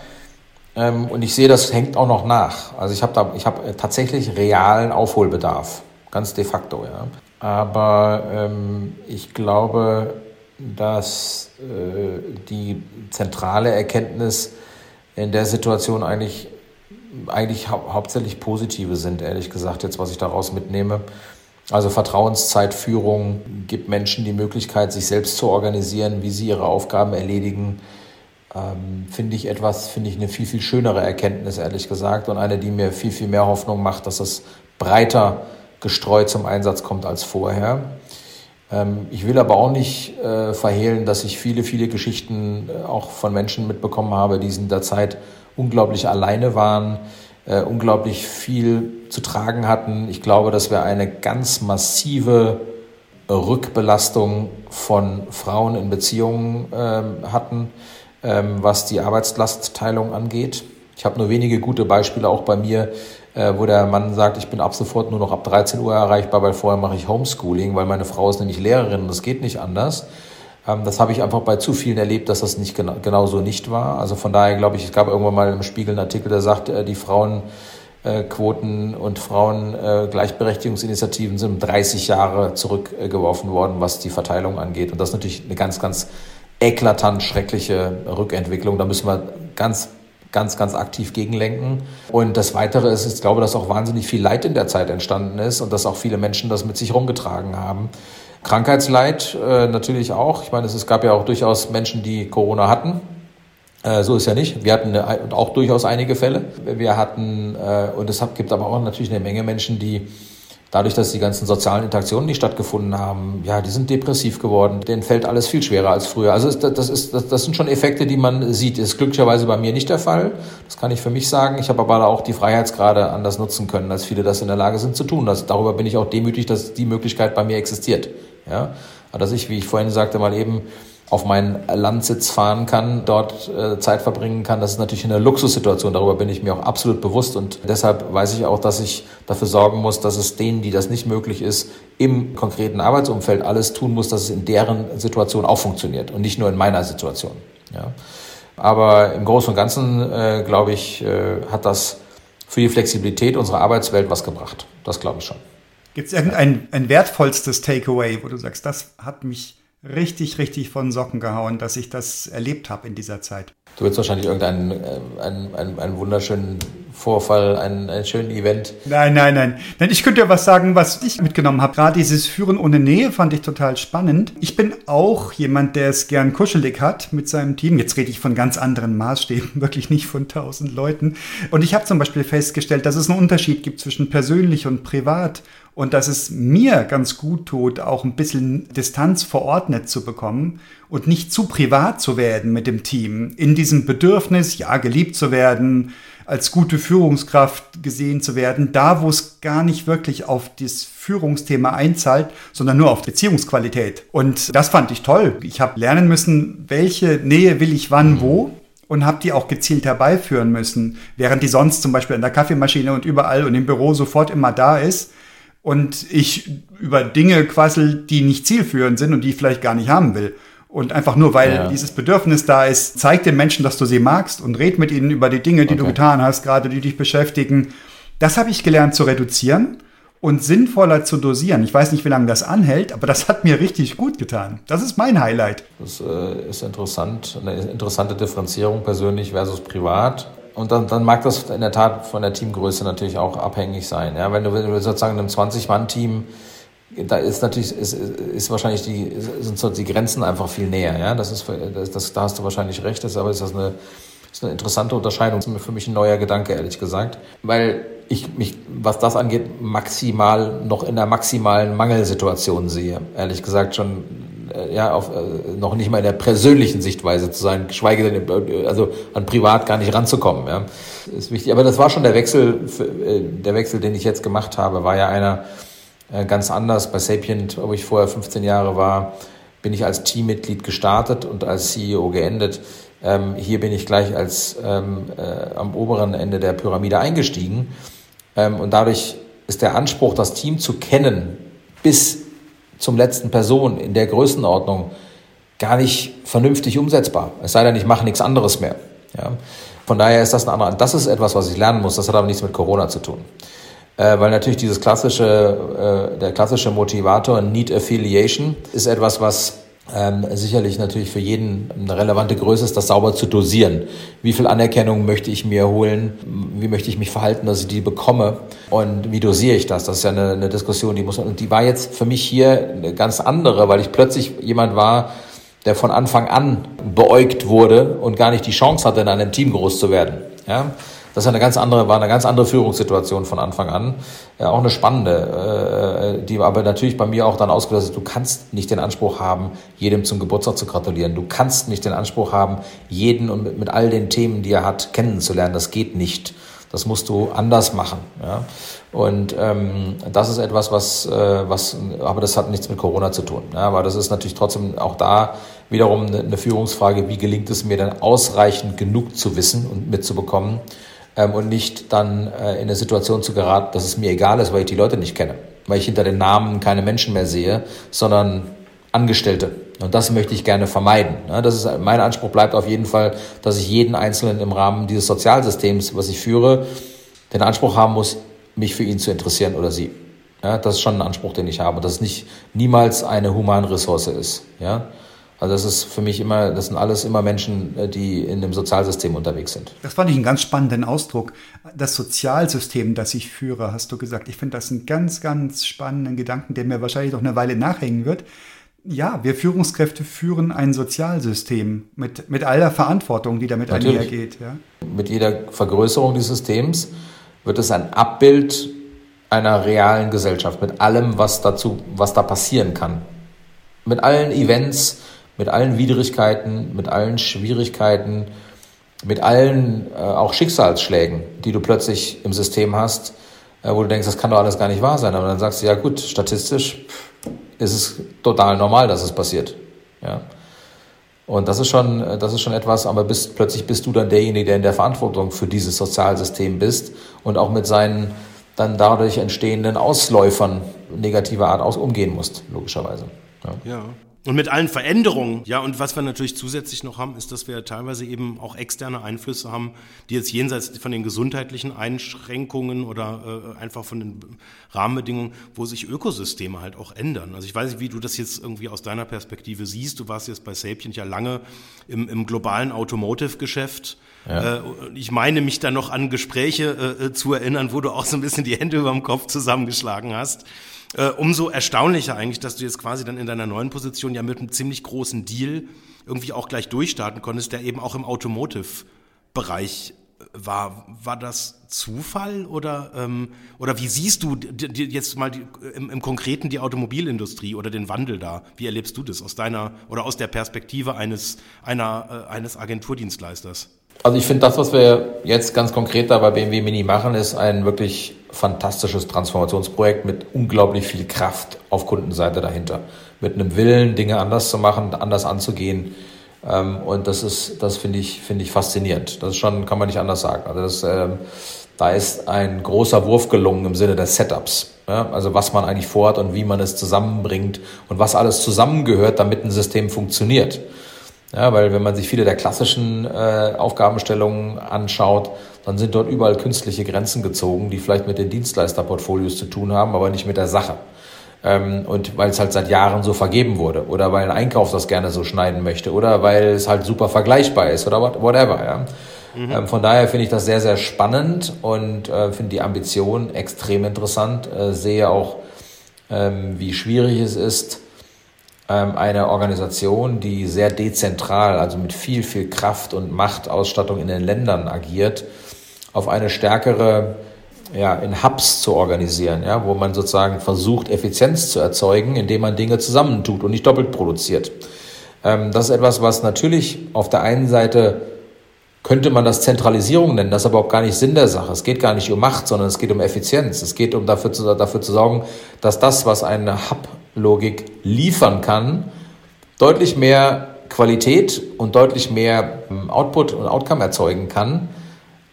Ähm, und ich sehe, das hängt auch noch nach. Also ich habe da, ich habe tatsächlich realen Aufholbedarf, ganz de facto, ja. Aber ähm, ich glaube, dass äh, die zentrale Erkenntnis in der Situation eigentlich eigentlich hau hauptsächlich positive sind, ehrlich gesagt, jetzt was ich daraus mitnehme. Also Vertrauenszeitführung gibt Menschen die Möglichkeit, sich selbst zu organisieren, wie sie ihre Aufgaben erledigen. Ähm, finde ich etwas, finde ich eine viel, viel schönere Erkenntnis, ehrlich gesagt, und eine, die mir viel, viel mehr Hoffnung macht, dass es breiter gestreut zum Einsatz kommt als vorher. Ähm, ich will aber auch nicht äh, verhehlen, dass ich viele, viele Geschichten äh, auch von Menschen mitbekommen habe, die in der Zeit unglaublich alleine waren, äh, unglaublich viel zu tragen hatten. Ich glaube, dass wir eine ganz massive Rückbelastung von Frauen in Beziehungen ähm, hatten, was die Arbeitslastteilung angeht. Ich habe nur wenige gute Beispiele auch bei mir, äh, wo der Mann sagt, ich bin ab sofort nur noch ab 13 Uhr erreichbar, weil vorher mache ich Homeschooling, weil meine Frau ist nämlich Lehrerin und das geht nicht anders. Ähm, das habe ich einfach bei zu vielen erlebt, dass das nicht genau, genau so nicht war. Also von daher glaube ich, es gab irgendwann mal im Spiegel einen Artikel, der sagt, äh, die Frauenquoten äh, und Frauengleichberechtigungsinitiativen sind um 30 Jahre zurückgeworfen worden, was die Verteilung angeht. Und das ist natürlich eine ganz, ganz eklatant schreckliche Rückentwicklung. Da müssen wir ganz ganz, ganz aktiv gegenlenken. Und das Weitere ist, ich glaube, dass auch wahnsinnig viel Leid in der Zeit entstanden ist und dass auch viele Menschen das mit sich rumgetragen haben. Krankheitsleid äh, natürlich auch. Ich meine, es gab ja auch durchaus Menschen, die Corona hatten. Äh, so ist ja nicht. Wir hatten eine, auch durchaus einige Fälle. Wir hatten, äh, und es gibt aber auch natürlich eine Menge Menschen, die dadurch, dass die ganzen sozialen Interaktionen nicht stattgefunden haben, ja, die sind depressiv geworden. Denen fällt alles viel schwerer als früher. Also das, ist, das, sind schon Effekte, die man sieht. Ist glücklicherweise bei mir nicht der Fall. Das kann ich für mich sagen. Ich habe aber auch die Freiheitsgrade anders nutzen können, als viele das in der Lage sind zu tun. Das, darüber bin ich auch demütig, dass die Möglichkeit bei mir existiert. Ja? Dass ich, wie ich vorhin sagte, mal eben auf meinen Landsitz fahren kann, dort äh, Zeit verbringen kann. Das ist natürlich eine Luxussituation. Darüber bin ich mir auch absolut bewusst. Und deshalb weiß ich auch, dass ich dafür sorgen muss, dass es denen, die das nicht möglich ist, im konkreten Arbeitsumfeld alles tun muss, dass es in deren Situation auch funktioniert und nicht nur in meiner Situation. Ja. Aber im Großen und Ganzen, äh, glaube ich, äh, hat das für die Flexibilität unserer Arbeitswelt was gebracht. Das glaube ich schon. Gibt es irgendein ein wertvollstes Takeaway, wo du sagst, das hat mich richtig, richtig von Socken gehauen, dass ich das erlebt habe in dieser Zeit. Du willst wahrscheinlich irgendeinen äh, einen, einen, einen wunderschönen Vorfall, einen, einen schönen Event. Nein, nein, nein. Denn ich könnte ja was sagen, was ich mitgenommen habe. Gerade dieses Führen ohne Nähe fand ich total spannend. Ich bin auch jemand, der es gern kuschelig hat mit seinem Team. Jetzt rede ich von ganz anderen Maßstäben, <laughs> wirklich nicht von tausend Leuten. Und ich habe zum Beispiel festgestellt, dass es einen Unterschied gibt zwischen persönlich und privat und dass es mir ganz gut tut, auch ein bisschen Distanz verordnet zu bekommen und nicht zu privat zu werden mit dem Team. In diesem Bedürfnis, ja, geliebt zu werden, als gute Führungskraft gesehen zu werden, da wo es gar nicht wirklich auf das Führungsthema einzahlt, sondern nur auf Beziehungsqualität. Und das fand ich toll. Ich habe lernen müssen, welche Nähe will ich wann wo und habe die auch gezielt herbeiführen müssen, während die sonst zum Beispiel an der Kaffeemaschine und überall und im Büro sofort immer da ist und ich über Dinge quassel, die nicht zielführend sind und die ich vielleicht gar nicht haben will. Und einfach nur, weil ja. dieses Bedürfnis da ist, zeig den Menschen, dass du sie magst und red mit ihnen über die Dinge, die okay. du getan hast, gerade die dich beschäftigen. Das habe ich gelernt zu reduzieren und sinnvoller zu dosieren. Ich weiß nicht, wie lange das anhält, aber das hat mir richtig gut getan. Das ist mein Highlight. Das äh, ist interessant, eine interessante Differenzierung persönlich versus privat. Und dann, dann mag das in der Tat von der Teamgröße natürlich auch abhängig sein. Ja, wenn du, wenn du sozusagen in einem 20-Mann-Team, da ist natürlich, ist, ist wahrscheinlich die, sind so die Grenzen einfach viel näher. Ja, das ist, das, das, da hast du wahrscheinlich recht, das ist aber ist das eine, ist eine interessante Unterscheidung. Das ist für mich ein neuer Gedanke, ehrlich gesagt. Weil ich mich, was das angeht, maximal noch in der maximalen Mangelsituation sehe. Ehrlich gesagt schon äh, ja, auf, äh, noch nicht mal in der persönlichen Sichtweise zu sein, geschweige denn, äh, also an privat gar nicht ranzukommen, ja. Ist wichtig. Aber das war schon der Wechsel, der Wechsel, den ich jetzt gemacht habe, war ja einer ganz anders. Bei Sapient, wo ich vorher 15 Jahre war, bin ich als Teammitglied gestartet und als CEO geendet. Ähm, hier bin ich gleich als ähm, äh, am oberen Ende der Pyramide eingestiegen. Ähm, und dadurch ist der Anspruch, das Team zu kennen, bis zum letzten Person in der Größenordnung gar nicht vernünftig umsetzbar. Es sei denn, ich mache nichts anderes mehr. Ja? Von daher ist das ein anderer. Das ist etwas, was ich lernen muss. Das hat aber nichts mit Corona zu tun. Äh, weil natürlich dieses klassische, äh, der klassische Motivator, Need Affiliation, ist etwas, was ähm, sicherlich natürlich für jeden eine relevante Größe ist, das sauber zu dosieren. Wie viel Anerkennung möchte ich mir holen? Wie möchte ich mich verhalten, dass ich die bekomme? Und wie dosiere ich das? Das ist ja eine, eine Diskussion, die muss, und die war jetzt für mich hier eine ganz andere, weil ich plötzlich jemand war, der von Anfang an beäugt wurde und gar nicht die Chance hatte, in einem Team groß zu werden. Ja? Das ist eine ganz andere, war eine ganz andere Führungssituation von Anfang an. Ja, auch eine spannende, äh, die aber natürlich bei mir auch dann ausgelöst ist, du kannst nicht den Anspruch haben, jedem zum Geburtstag zu gratulieren. Du kannst nicht den Anspruch haben, jeden und mit, mit all den Themen, die er hat, kennenzulernen. Das geht nicht. Das musst du anders machen. Ja? Und ähm, das ist etwas, was, äh, was, aber das hat nichts mit Corona zu tun. Ja? Aber das ist natürlich trotzdem auch da wiederum eine Führungsfrage, wie gelingt es mir denn ausreichend genug zu wissen und mitzubekommen, ähm, und nicht dann äh, in eine Situation zu geraten, dass es mir egal ist, weil ich die Leute nicht kenne, weil ich hinter den Namen keine Menschen mehr sehe, sondern Angestellte. Und das möchte ich gerne vermeiden. Ja, das ist, mein Anspruch bleibt auf jeden Fall, dass ich jeden Einzelnen im Rahmen dieses Sozialsystems, was ich führe, den Anspruch haben muss, mich für ihn zu interessieren oder sie. Ja, das ist schon ein Anspruch, den ich habe, dass es nicht niemals eine Humanressource ist. Ja, also das ist für mich immer, das sind alles immer Menschen, äh, die in dem Sozialsystem unterwegs sind. Das fand ich einen ganz spannenden Ausdruck. Das Sozialsystem, das ich führe, hast du gesagt. Ich finde das einen ganz, ganz spannenden Gedanken, der mir wahrscheinlich noch eine Weile nachhängen wird. Ja, wir Führungskräfte führen ein Sozialsystem mit, mit all der Verantwortung, die damit Natürlich. einhergeht. Ja? Mit jeder Vergrößerung des Systems wird es ein Abbild einer realen Gesellschaft, mit allem, was dazu, was da passieren kann. Mit allen Events, mit allen Widrigkeiten, mit allen Schwierigkeiten, mit allen äh, auch Schicksalsschlägen, die du plötzlich im System hast, äh, wo du denkst, das kann doch alles gar nicht wahr sein. Aber dann sagst du, ja gut, statistisch ist es total normal, dass es passiert. Ja. Und das ist schon, das ist schon etwas, aber bist, plötzlich bist du dann derjenige, der in der Verantwortung für dieses Sozialsystem bist und auch mit seinen dann dadurch entstehenden Ausläufern negativer Art aus umgehen musst, logischerweise. Ja. ja. Und mit allen Veränderungen, ja, und was wir natürlich zusätzlich noch haben, ist, dass wir teilweise eben auch externe Einflüsse haben, die jetzt jenseits von den gesundheitlichen Einschränkungen oder äh, einfach von den Rahmenbedingungen, wo sich Ökosysteme halt auch ändern. Also ich weiß nicht, wie du das jetzt irgendwie aus deiner Perspektive siehst. Du warst jetzt bei Sapient ja lange im, im globalen Automotive-Geschäft. Ja. Äh, ich meine mich da noch an Gespräche äh, zu erinnern, wo du auch so ein bisschen die Hände über dem Kopf zusammengeschlagen hast. Äh, umso erstaunlicher eigentlich, dass du jetzt quasi dann in deiner neuen Position ja mit einem ziemlich großen Deal irgendwie auch gleich durchstarten konntest, der eben auch im Automotive-Bereich war. War das Zufall oder, ähm, oder wie siehst du jetzt mal die, im, im Konkreten die Automobilindustrie oder den Wandel da? Wie erlebst du das aus deiner oder aus der Perspektive eines, einer, äh, eines Agenturdienstleisters? Also ich finde, das, was wir jetzt ganz konkret da bei BMW Mini machen, ist ein wirklich fantastisches Transformationsprojekt mit unglaublich viel Kraft auf Kundenseite dahinter. Mit einem Willen, Dinge anders zu machen, anders anzugehen. Ähm, und das ist, das finde ich, finde ich faszinierend. Das ist schon, kann man nicht anders sagen. Also das, ähm, da ist ein großer Wurf gelungen im Sinne des Setups. Ja, also was man eigentlich vorhat und wie man es zusammenbringt und was alles zusammengehört, damit ein System funktioniert. Ja, weil wenn man sich viele der klassischen äh, Aufgabenstellungen anschaut, dann sind dort überall künstliche Grenzen gezogen, die vielleicht mit den Dienstleisterportfolios zu tun haben, aber nicht mit der Sache. Ähm, und weil es halt seit Jahren so vergeben wurde oder weil ein Einkauf das gerne so schneiden möchte oder weil es halt super vergleichbar ist oder whatever. Ja. Mhm. Ähm, von daher finde ich das sehr, sehr spannend und äh, finde die Ambition extrem interessant. Äh, sehe auch, ähm, wie schwierig es ist, eine Organisation, die sehr dezentral, also mit viel, viel Kraft und Machtausstattung in den Ländern agiert, auf eine stärkere ja, in Hubs zu organisieren, ja, wo man sozusagen versucht, Effizienz zu erzeugen, indem man Dinge zusammentut und nicht doppelt produziert. Ähm, das ist etwas, was natürlich auf der einen Seite könnte man das Zentralisierung nennen, das ist aber auch gar nicht Sinn der Sache. Es geht gar nicht um Macht, sondern es geht um Effizienz. Es geht um dafür zu, dafür zu sorgen, dass das, was eine Hub-Logik liefern kann, deutlich mehr Qualität und deutlich mehr ähm, Output und Outcome erzeugen kann,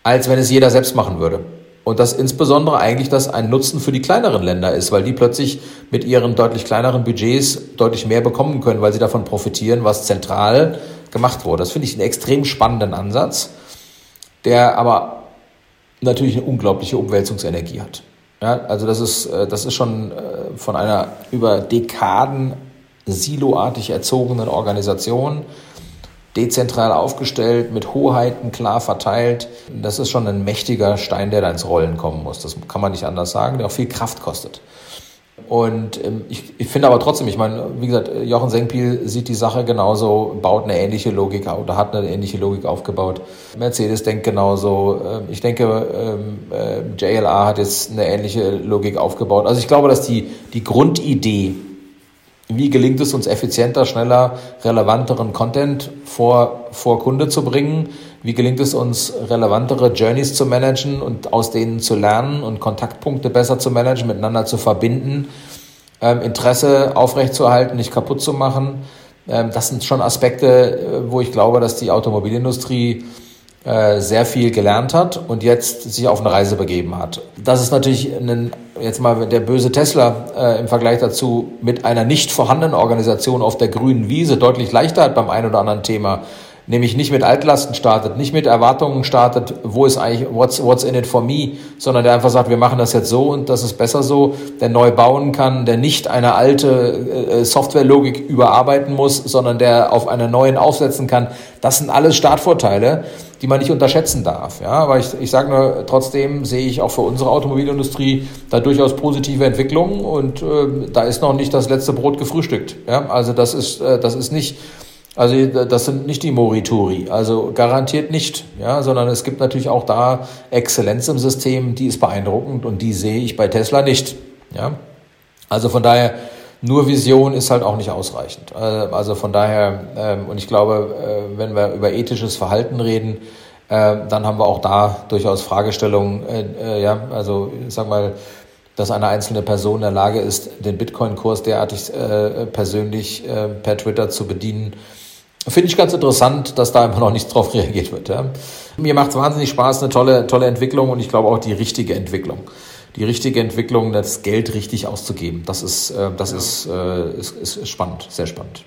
als wenn es jeder selbst machen würde. Und dass insbesondere eigentlich das ein Nutzen für die kleineren Länder ist, weil die plötzlich mit ihren deutlich kleineren Budgets deutlich mehr bekommen können, weil sie davon profitieren, was zentral gemacht wurde. Das finde ich einen extrem spannenden Ansatz, der aber natürlich eine unglaubliche Umwälzungsenergie hat. Ja, also das ist, äh, das ist schon äh, von einer über Dekaden siloartig erzogenen Organisation, dezentral aufgestellt, mit Hoheiten klar verteilt. Das ist schon ein mächtiger Stein, der da ins Rollen kommen muss. Das kann man nicht anders sagen, der auch viel Kraft kostet. Und ähm, ich, ich finde aber trotzdem, ich meine, wie gesagt, Jochen Senkpiel sieht die Sache genauso, baut eine ähnliche Logik oder hat eine ähnliche Logik aufgebaut. Mercedes denkt genauso. Ähm, ich denke, ähm, äh, JLA hat jetzt eine ähnliche Logik aufgebaut. Also ich glaube, dass die, die Grundidee, wie gelingt es uns effizienter, schneller, relevanteren Content vor, vor Kunde zu bringen, wie gelingt es uns, relevantere Journeys zu managen und aus denen zu lernen und Kontaktpunkte besser zu managen, miteinander zu verbinden, ähm, Interesse aufrechtzuerhalten, nicht kaputt zu machen. Ähm, das sind schon Aspekte, äh, wo ich glaube, dass die Automobilindustrie äh, sehr viel gelernt hat und jetzt sich auf eine Reise begeben hat. Das ist natürlich ein, jetzt mal der böse Tesla äh, im Vergleich dazu mit einer nicht vorhandenen Organisation auf der grünen Wiese deutlich leichter hat beim einen oder anderen Thema nämlich nicht mit Altlasten startet, nicht mit Erwartungen startet, wo ist eigentlich, what's, what's in it for me, sondern der einfach sagt, wir machen das jetzt so und das ist besser so, der neu bauen kann, der nicht eine alte äh, Softwarelogik überarbeiten muss, sondern der auf einer neuen aufsetzen kann. Das sind alles Startvorteile, die man nicht unterschätzen darf. Ja, aber ich, ich sage nur, trotzdem sehe ich auch für unsere Automobilindustrie da durchaus positive Entwicklungen und äh, da ist noch nicht das letzte Brot gefrühstückt. Ja, also das ist, äh, das ist nicht also das sind nicht die Morituri, also garantiert nicht, ja, sondern es gibt natürlich auch da Exzellenz im System, die ist beeindruckend und die sehe ich bei Tesla nicht, ja. Also von daher nur Vision ist halt auch nicht ausreichend. Äh, also von daher ähm, und ich glaube, äh, wenn wir über ethisches Verhalten reden, äh, dann haben wir auch da durchaus Fragestellungen, ja, also ich sag mal dass eine einzelne Person in der Lage ist, den Bitcoin-Kurs derartig äh, persönlich äh, per Twitter zu bedienen, Finde ich ganz interessant, dass da immer noch nicht drauf reagiert wird. Ja. Mir macht es wahnsinnig Spaß, eine tolle, tolle Entwicklung und ich glaube auch die richtige Entwicklung. Die richtige Entwicklung, das Geld richtig auszugeben. Das ist, äh, das ja. ist, äh, ist, ist spannend, sehr spannend.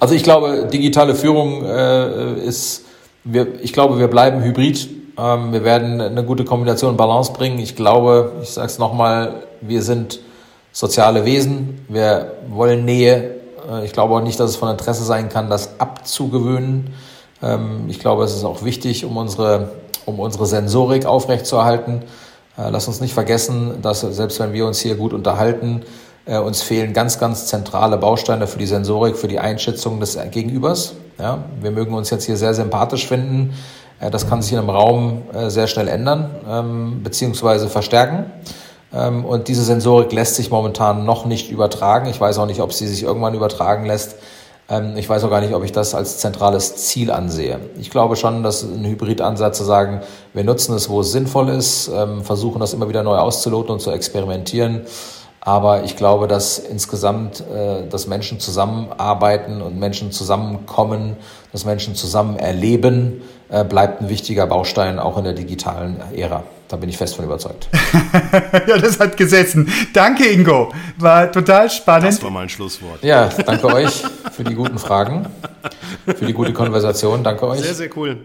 Also ich glaube, digitale Führung äh, ist, wir, ich glaube, wir bleiben hybrid. Ähm, wir werden eine gute Kombination Balance bringen. Ich glaube, ich sage es nochmal, wir sind soziale Wesen. Wir wollen Nähe. Äh, ich glaube auch nicht, dass es von Interesse sein kann, das abzugewöhnen. Ähm, ich glaube, es ist auch wichtig, um unsere, um unsere Sensorik aufrechtzuerhalten. Äh, lass uns nicht vergessen, dass selbst wenn wir uns hier gut unterhalten, äh, uns fehlen ganz, ganz zentrale Bausteine für die Sensorik, für die Einschätzung des Gegenübers. Ja, wir mögen uns jetzt hier sehr sympathisch finden. Das kann sich in einem Raum sehr schnell ändern ähm, beziehungsweise verstärken. Ähm, und diese Sensorik lässt sich momentan noch nicht übertragen. Ich weiß auch nicht, ob sie sich irgendwann übertragen lässt. Ähm, ich weiß auch gar nicht, ob ich das als zentrales Ziel ansehe. Ich glaube schon, dass ein Hybridansatz zu sagen, wir nutzen es, wo es sinnvoll ist, ähm, versuchen das immer wieder neu auszuloten und zu experimentieren. Aber ich glaube, dass insgesamt, äh, dass Menschen zusammenarbeiten und Menschen zusammenkommen, dass Menschen zusammen erleben, äh, bleibt ein wichtiger Baustein auch in der digitalen Ära. Da bin ich fest von überzeugt. <laughs> ja, das hat gesessen. Danke, Ingo. War total spannend. Das war mein Schlusswort. Ja, danke euch für die guten Fragen, für die gute Konversation. Danke euch. Sehr, sehr cool.